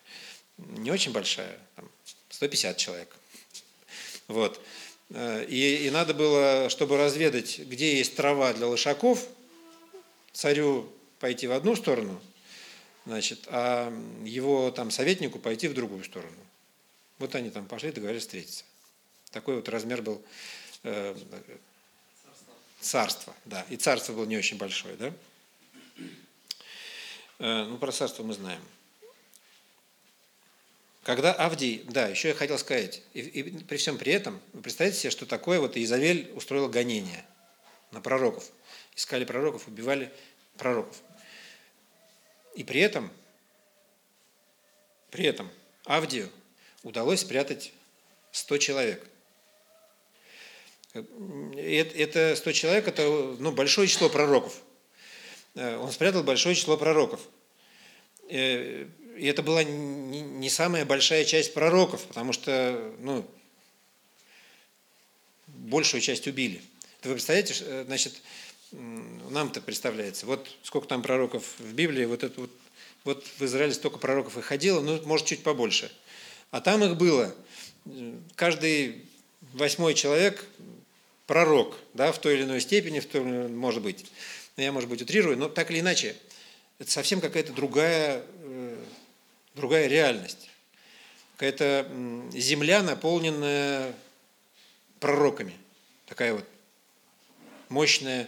Не очень большая, там, 150 человек. Вот. Э, и, и надо было, чтобы разведать, где есть трава для лошаков, царю пойти в одну сторону, значит, а его там советнику пойти в другую сторону. Вот они там пошли, договорились встретиться. Такой вот размер был э, царства, да. И царство было не очень большое, да. Э, ну, про царство мы знаем. Когда Авдий, да, еще я хотел сказать, и, и при всем при этом, вы представляете себе, что такое вот Изавель устроила гонение на пророков. Искали пророков, убивали пророков. И при этом, при этом Авдию удалось спрятать 100 человек. Это 100 человек, это ну, большое число пророков. Э, он спрятал большое число пророков. Э, и это была не самая большая часть пророков, потому что ну, большую часть убили. Вы представляете, э, значит, нам-то представляется, вот сколько там пророков в Библии, вот это вот, вот в Израиле столько пророков и ходило, ну, может, чуть побольше. А там их было, каждый восьмой человек пророк, да, в той или иной степени, в той, может быть. Я, может быть, утрирую, но так или иначе, это совсем какая-то другая другая реальность. Какая-то земля, наполненная пророками. Такая вот мощная э,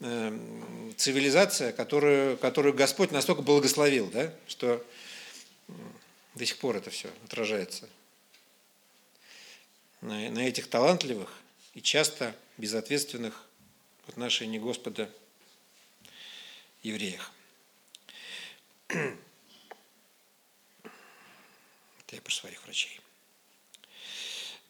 цивилизация, которую, которую Господь настолько благословил, да, что до сих пор это все отражается на, на этих талантливых и часто безответственных в отношении Господа евреях. Это я про своих врачей.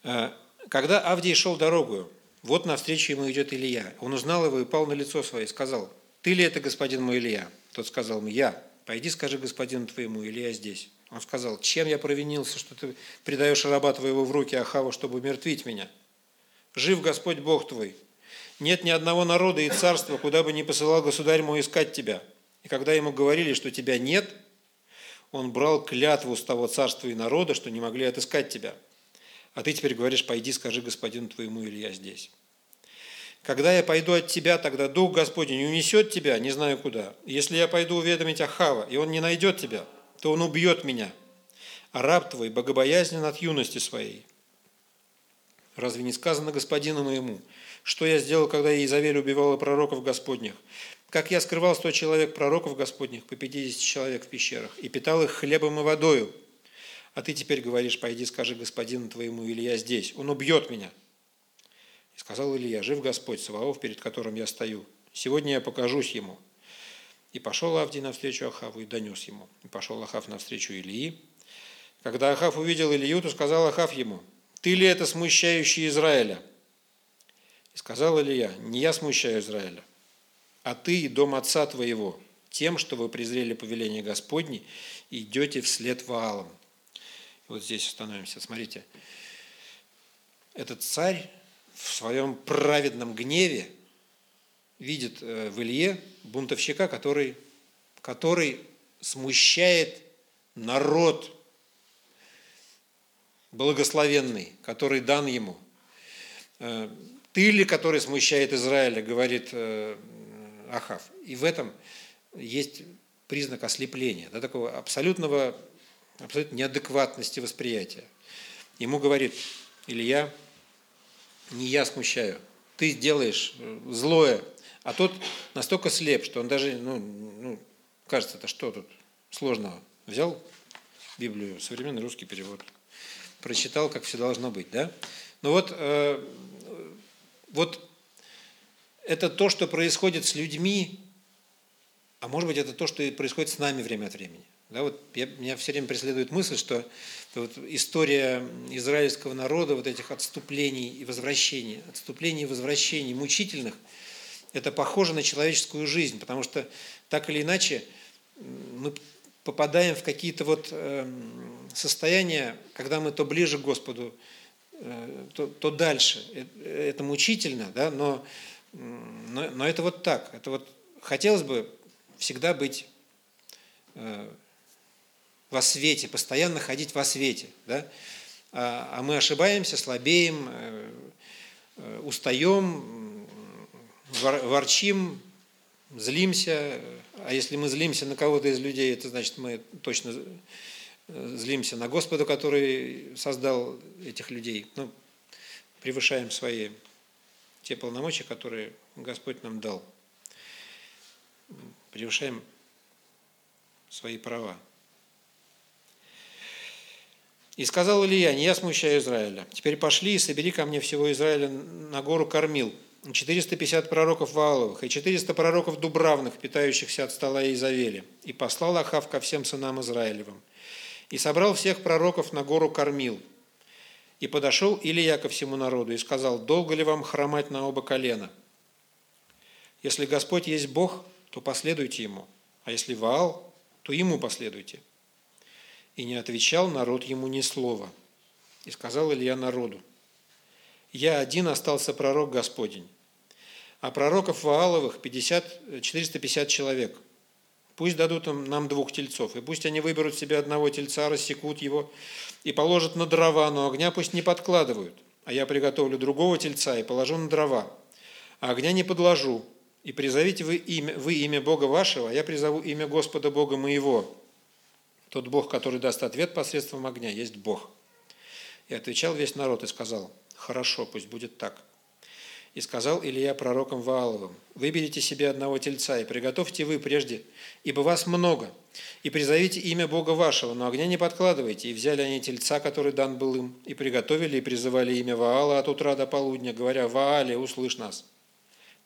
Э, когда Авдий шел дорогу, вот навстречу ему идет Илья. Он узнал его и пал на лицо свое и сказал, «Ты ли это, господин мой Илья?» Тот сказал ему, «Я». «Пойди, скажи господину твоему, Илья здесь». Он сказал, «Чем я провинился, что ты предаешь раба твоего в руки Ахаву, чтобы умертвить меня? Жив Господь Бог твой. Нет ни одного народа и царства, куда бы ни посылал государь мой искать тебя. И когда ему говорили, что тебя нет – он брал клятву с того царства и народа, что не могли отыскать тебя. А ты теперь говоришь, пойди, скажи господину твоему, или я здесь. Когда я пойду от тебя, тогда Дух Господень унесет тебя, не знаю куда. Если я пойду уведомить Ахава, и он не найдет тебя, то он убьет меня. А раб твой богобоязнен от юности своей. Разве не сказано господину моему, что я сделал, когда Иезавель убивала пророков Господних? Как я скрывал сто человек пророков Господних, по 50 человек в пещерах, и питал их хлебом и водою. А ты теперь говоришь, пойди скажи господину твоему, Илья здесь, он убьет меня. И сказал Илья, жив Господь Саваоф, перед которым я стою. Сегодня я покажусь ему. И пошел Авдий навстречу Ахаву и донес ему. И пошел Ахав навстречу Илии. Когда Ахав увидел Илью, то сказал Ахав ему, «Ты ли это смущающий Израиля?» И сказал Илья, «Не я смущаю Израиля, а ты и дом отца твоего, тем, что вы презрели повеление Господне, идете вслед Ваалам. Вот здесь остановимся. Смотрите, этот царь в своем праведном гневе видит э, в Илье бунтовщика, который, который смущает народ благословенный, который дан ему. Э, ты ли, который смущает Израиля, говорит э, Ахав. И в этом есть признак ослепления, да, такого абсолютного, абсолютной неадекватности восприятия. Ему говорит Илья, не я смущаю, ты делаешь э, злое, а тот настолько слеп, что он даже, ну, ну кажется, это что тут сложного? Взял Библию, современный русский перевод, прочитал, как все должно быть, да? Но вот, э, вот это то, что происходит с людьми, а может быть, это то, что происходит с нами время от времени. Да, вот я, меня все время преследует мысль, что вот история израильского народа, вот этих отступлений и возвращений, отступлений и возвращений мучительных, это похоже на человеческую жизнь, потому что так или иначе мы попадаем в какие-то вот эм, состояния, когда мы то ближе к Господу, э, то, то дальше. Э, это мучительно, да, но, но, но это вот так. Это вот хотелось бы всегда быть э, во свете, постоянно ходить во свете. Да? А, а мы ошибаемся, слабеем, устаем, ворчим, злимся. А если мы злимся на кого-то из людей, это значит, мы точно злимся на Господа, который создал этих людей. Ну, превышаем свои те полномочия, которые Господь нам дал. Превышаем свои права. И сказал Илья, не я смущаю Израиля. Теперь пошли и собери ко мне всего Израиля на гору Кормил. 450 пророков Вааловых и 400 пророков Дубравных, питающихся от стола Изавели. И послал Ахав ко всем сынам Израилевым. И собрал всех пророков на гору Кормил. И подошел Илья ко всему народу и сказал, долго ли вам хромать на оба колена? Если Господь есть Бог, то последуйте Ему, а если Ваал, то Ему последуйте. И не отвечал народ ему ни слова. И сказал Илья народу, я один остался пророк Господень, а пророков Вааловых 50, 450 человек – Пусть дадут нам двух тельцов, и пусть они выберут себе одного тельца, рассекут его и положат на дрова, но огня пусть не подкладывают. А я приготовлю другого тельца и положу на дрова. А огня не подложу. И призовите вы имя, вы имя Бога вашего, а я призову имя Господа Бога моего. Тот Бог, который даст ответ посредством огня, есть Бог. И отвечал весь народ и сказал, хорошо, пусть будет так. И сказал Илья пророком Вааловым, «Выберите себе одного тельца и приготовьте вы прежде, ибо вас много, и призовите имя Бога вашего, но огня не подкладывайте». И взяли они тельца, который дан был им, и приготовили, и призывали имя Ваала от утра до полудня, говоря, «Ваале, услышь нас».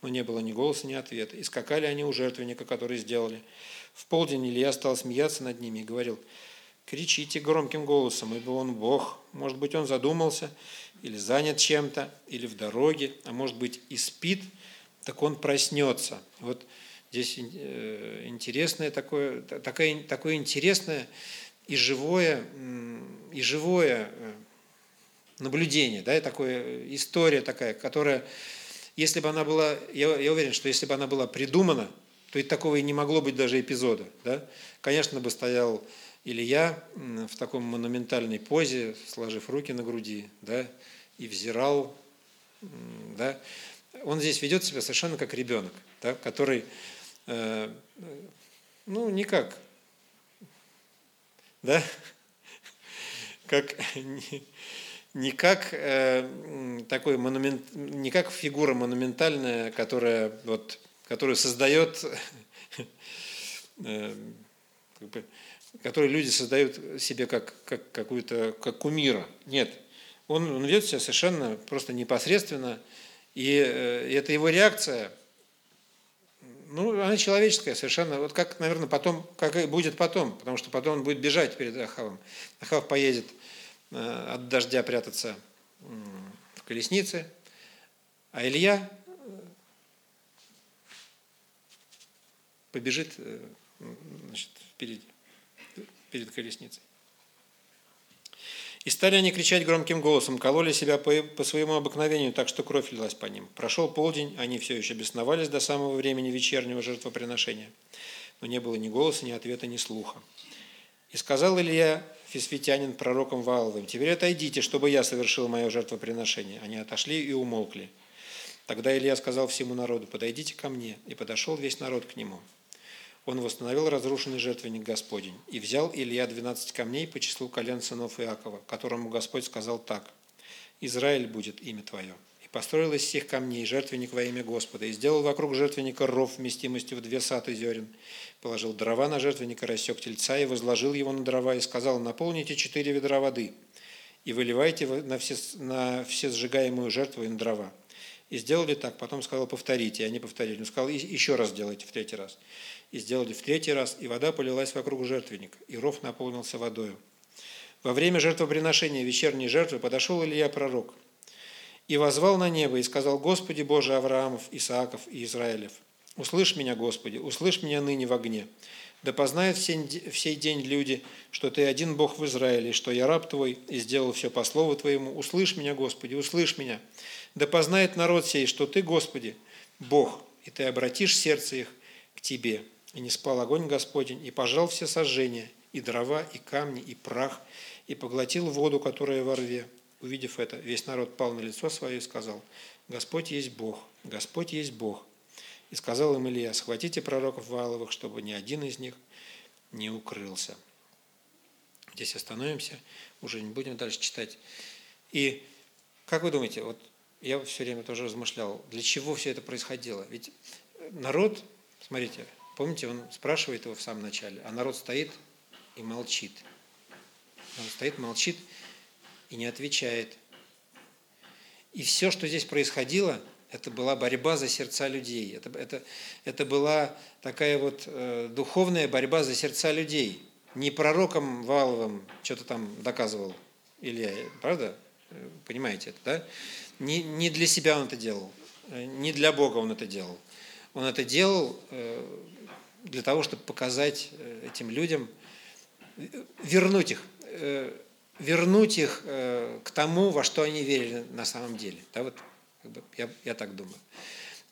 Но не было ни голоса, ни ответа. И скакали они у жертвенника, который сделали. В полдень Илья стал смеяться над ними и говорил, «Кричите громким голосом, ибо он Бог». Может быть, он задумался – или занят чем-то, или в дороге, а может быть и спит, так он проснется. Вот здесь э, интересное такое, такое, такое интересное и живое, и живое э, наблюдение, да, и такое, история такая, которая, если бы она была, я, я уверен, что если бы она была придумана, то и такого и не могло быть даже эпизода. Да? Конечно, бы стоял Илья в таком монументальной позе, сложив руки на груди, да, и взирал, да, он здесь ведет себя совершенно как ребенок, да, который, э, ну, никак, да, *laughs* как, не как э, такой монумент, не как фигура монументальная, которая вот, которую создает, *laughs* э, бы, которую люди создают себе как, как какую-то как кумира. Нет, он, он ведет себя совершенно просто непосредственно, и э, это его реакция, ну, она человеческая совершенно, вот как, наверное, потом, как и будет потом, потому что потом он будет бежать перед Ахавом. Ахав поедет э, от дождя прятаться в колеснице, а Илья э, побежит значит, перед, перед колесницей. И стали они кричать громким голосом, кололи себя по, по своему обыкновению, так что кровь лилась по ним. Прошел полдень, они все еще бесновались до самого времени вечернего жертвоприношения. Но не было ни голоса, ни ответа, ни слуха. И сказал Илья, фисфитянин, пророком Вааловым, «Теперь отойдите, чтобы я совершил мое жертвоприношение». Они отошли и умолкли. Тогда Илья сказал всему народу, «Подойдите ко мне». И подошел весь народ к нему он восстановил разрушенный жертвенник Господень. И взял Илья двенадцать камней по числу колен сынов Иакова, которому Господь сказал так. «Израиль будет имя Твое». И построил из всех камней жертвенник во имя Господа, и сделал вокруг жертвенника ров вместимостью в две саты зерен. Положил дрова на жертвенника, рассек тельца и возложил его на дрова, и сказал, «Наполните четыре ведра воды, и выливайте на все, на все сжигаемую жертву и на дрова». И сделали так, потом сказал, повторите, и они повторили. Он сказал, еще раз сделайте в третий раз и сделали в третий раз, и вода полилась вокруг жертвенника, и ров наполнился водою. Во время жертвоприношения вечерней жертвы подошел Илья пророк и возвал на небо и сказал, «Господи Боже Авраамов, Исааков и Израилев, услышь меня, Господи, услышь меня ныне в огне. Да познают в сей- день люди, что Ты один Бог в Израиле, что я раб Твой, и сделал все по слову Твоему. Услышь меня, Господи, услышь меня. Да познает народ сей, что Ты, Господи, Бог, и Ты обратишь сердце их к Тебе. И не спал огонь Господень, и пожал все сожжения, и дрова, и камни, и прах, и поглотил воду, которая во рве. Увидев это, весь народ пал на лицо свое и сказал, Господь есть Бог, Господь есть Бог. И сказал им Илья, схватите пророков Вааловых, чтобы ни один из них не укрылся. Здесь остановимся, уже не будем дальше читать. И как вы думаете, вот я все время тоже размышлял, для чего все это происходило? Ведь народ, смотрите, помните, он спрашивает его в самом начале, а народ стоит и молчит. Он стоит, молчит и не отвечает. И все, что здесь происходило, это была борьба за сердца людей. Это, это, это была такая вот э, духовная борьба за сердца людей. Не пророком Валовым что-то там доказывал Илья, правда? Э, Понимаете это, да? Не, не для себя он это делал, э, не для Бога он это делал. Он это делал э, для того, чтобы показать э, этим людям, э, вернуть их, э, вернуть их к тому, во что они верили на самом деле. Да, вот, как бы, я, я так думаю.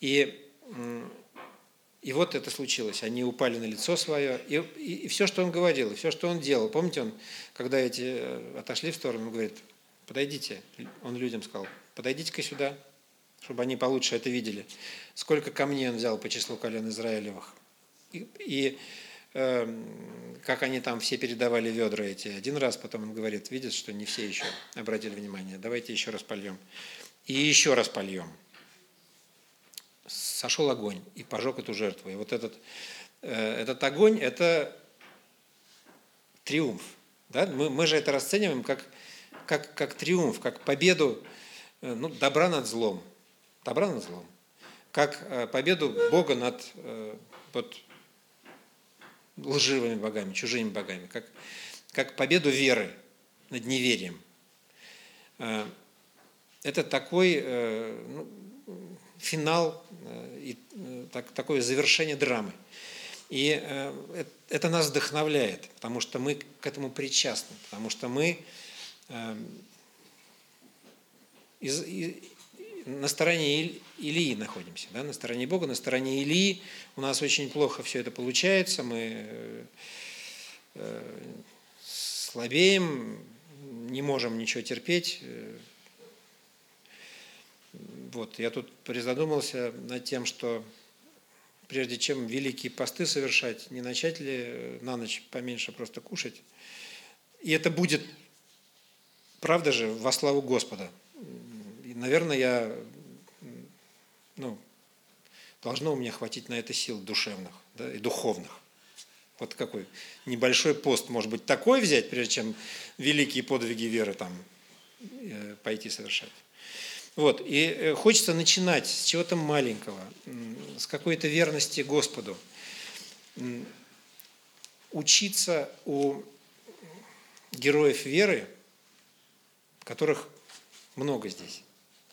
И, и вот это случилось. Они упали на лицо свое. И, и, и все, что он говорил, и все, что он делал. Помните, он, когда эти отошли в сторону, он говорит, подойдите, он людям сказал, подойдите-ка сюда, чтобы они получше это видели. Сколько камней он взял по числу колен Израилевых. И, и э, как они там все передавали ведра эти. Один раз потом он говорит, видит, что не все еще обратили внимание, давайте еще раз польем. И еще раз польем. Сошел огонь и пожег эту жертву. И вот этот, э, этот огонь – это триумф. Да? Мы, мы же это расцениваем как, как, как триумф, как победу э, ну, добра над злом. Добра над злом. Как э, победу Бога над вот, лживыми богами, чужими богами, как, как победу веры над неверием. Э, Это такой э, ну, финал э, и так- такое завершение драмы. И это нас вдохновляет, потому что мы к этому причастны, потому что мы э, и- на стороне Илии находимся, да, на стороне Бога, на стороне Илии. У нас очень плохо все это получается, мы э, слабеем, не можем ничего терпеть. Вот, я тут призадумался над тем, что прежде чем великие посты совершать, не начать ли э, на ночь поменьше просто кушать. И это будет, правда же, во славу Господа. Наверное, я, ну, должно у меня хватить на это сил душевных да, и духовных. Вот какой небольшой пост, может быть, такой взять, прежде чем великие подвиги веры там э, пойти совершать. Вот, и э, хочется начинать с чего-то маленького, с какой-то верности Господу. Учиться у героев веры, которых много здесь,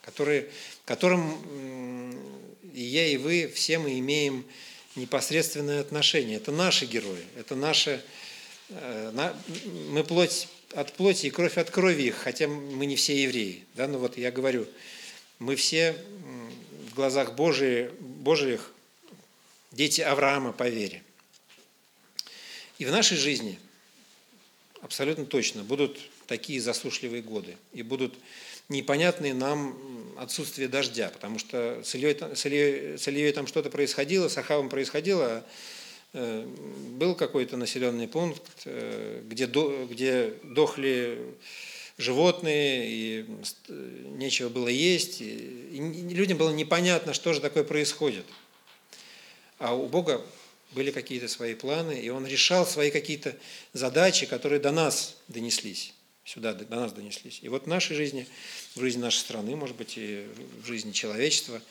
которые, которым и я, и вы, все мы имеем непосредственное отношение. Это наши герои, это наши... э, Мы плоть от плоти и кровь от крови их, хотя мы не все евреи. Да? Но вот я говорю, мы все в глазах Божии, Божиих дети Авраама по вере. И в нашей жизни абсолютно точно будут такие засушливые годы. И будут непонятные нам отсутствие дождя, потому что с Ильей, с Ильей- с Ильей там что-то происходило, с Ахавом происходило, э, был какой-то населенный пункт, э, где, до- где дохли животные, и ст- нечего было есть, и, и людям было непонятно, что же такое происходит. А у Бога были какие-то свои планы, и Он решал свои какие-то задачи, которые до нас донеслись, сюда до нас донеслись. И вот в нашей жизни, в жизни нашей страны, может быть, и в жизни человечества,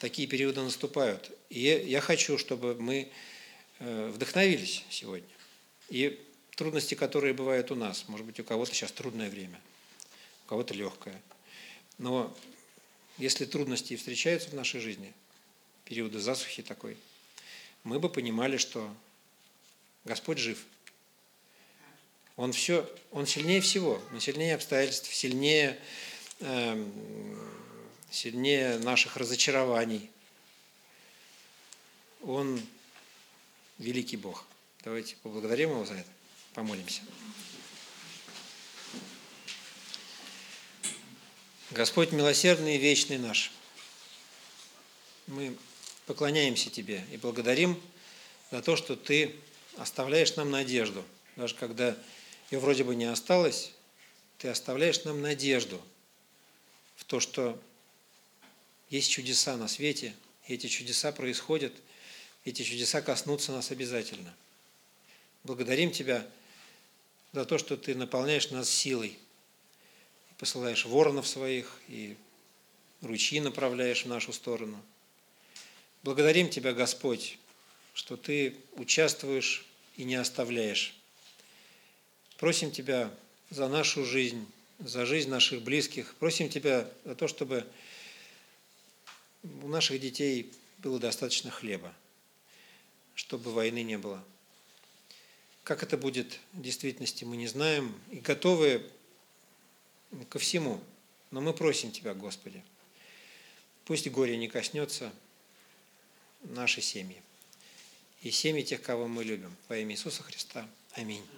такие периоды наступают. И я хочу, чтобы мы э, вдохновились сегодня. И трудности, которые бывают у нас, может быть, у кого-то сейчас трудное время, у кого-то легкое. Но если трудности встречаются в нашей жизни, периоды засухи такой, мы бы понимали, что Господь жив. Он все, он сильнее всего, он сильнее обстоятельств, сильнее, э, сильнее наших разочарований. Он великий Бог. Давайте поблагодарим Его за это, помолимся. Господь милосердный и вечный наш, мы поклоняемся Тебе и благодарим за то, что Ты оставляешь нам надежду. Даже когда ее вроде бы не осталось, Ты оставляешь нам надежду в то, что есть чудеса на свете, и эти чудеса происходят, эти чудеса коснутся нас обязательно. Благодарим Тебя за то, что Ты наполняешь нас силой – посылаешь воронов своих и ручьи направляешь в нашу сторону. Благодарим Тебя, Господь, что Ты участвуешь и не оставляешь. Просим Тебя за нашу жизнь, за жизнь наших близких. Просим Тебя за то, чтобы у наших детей было достаточно хлеба, чтобы войны не было. Как это будет в действительности, мы не знаем. И готовы ко всему. Но мы просим Тебя, Господи, пусть горе не коснется нашей семьи и семьи тех, кого мы любим. Во имя Иисуса Христа. Аминь.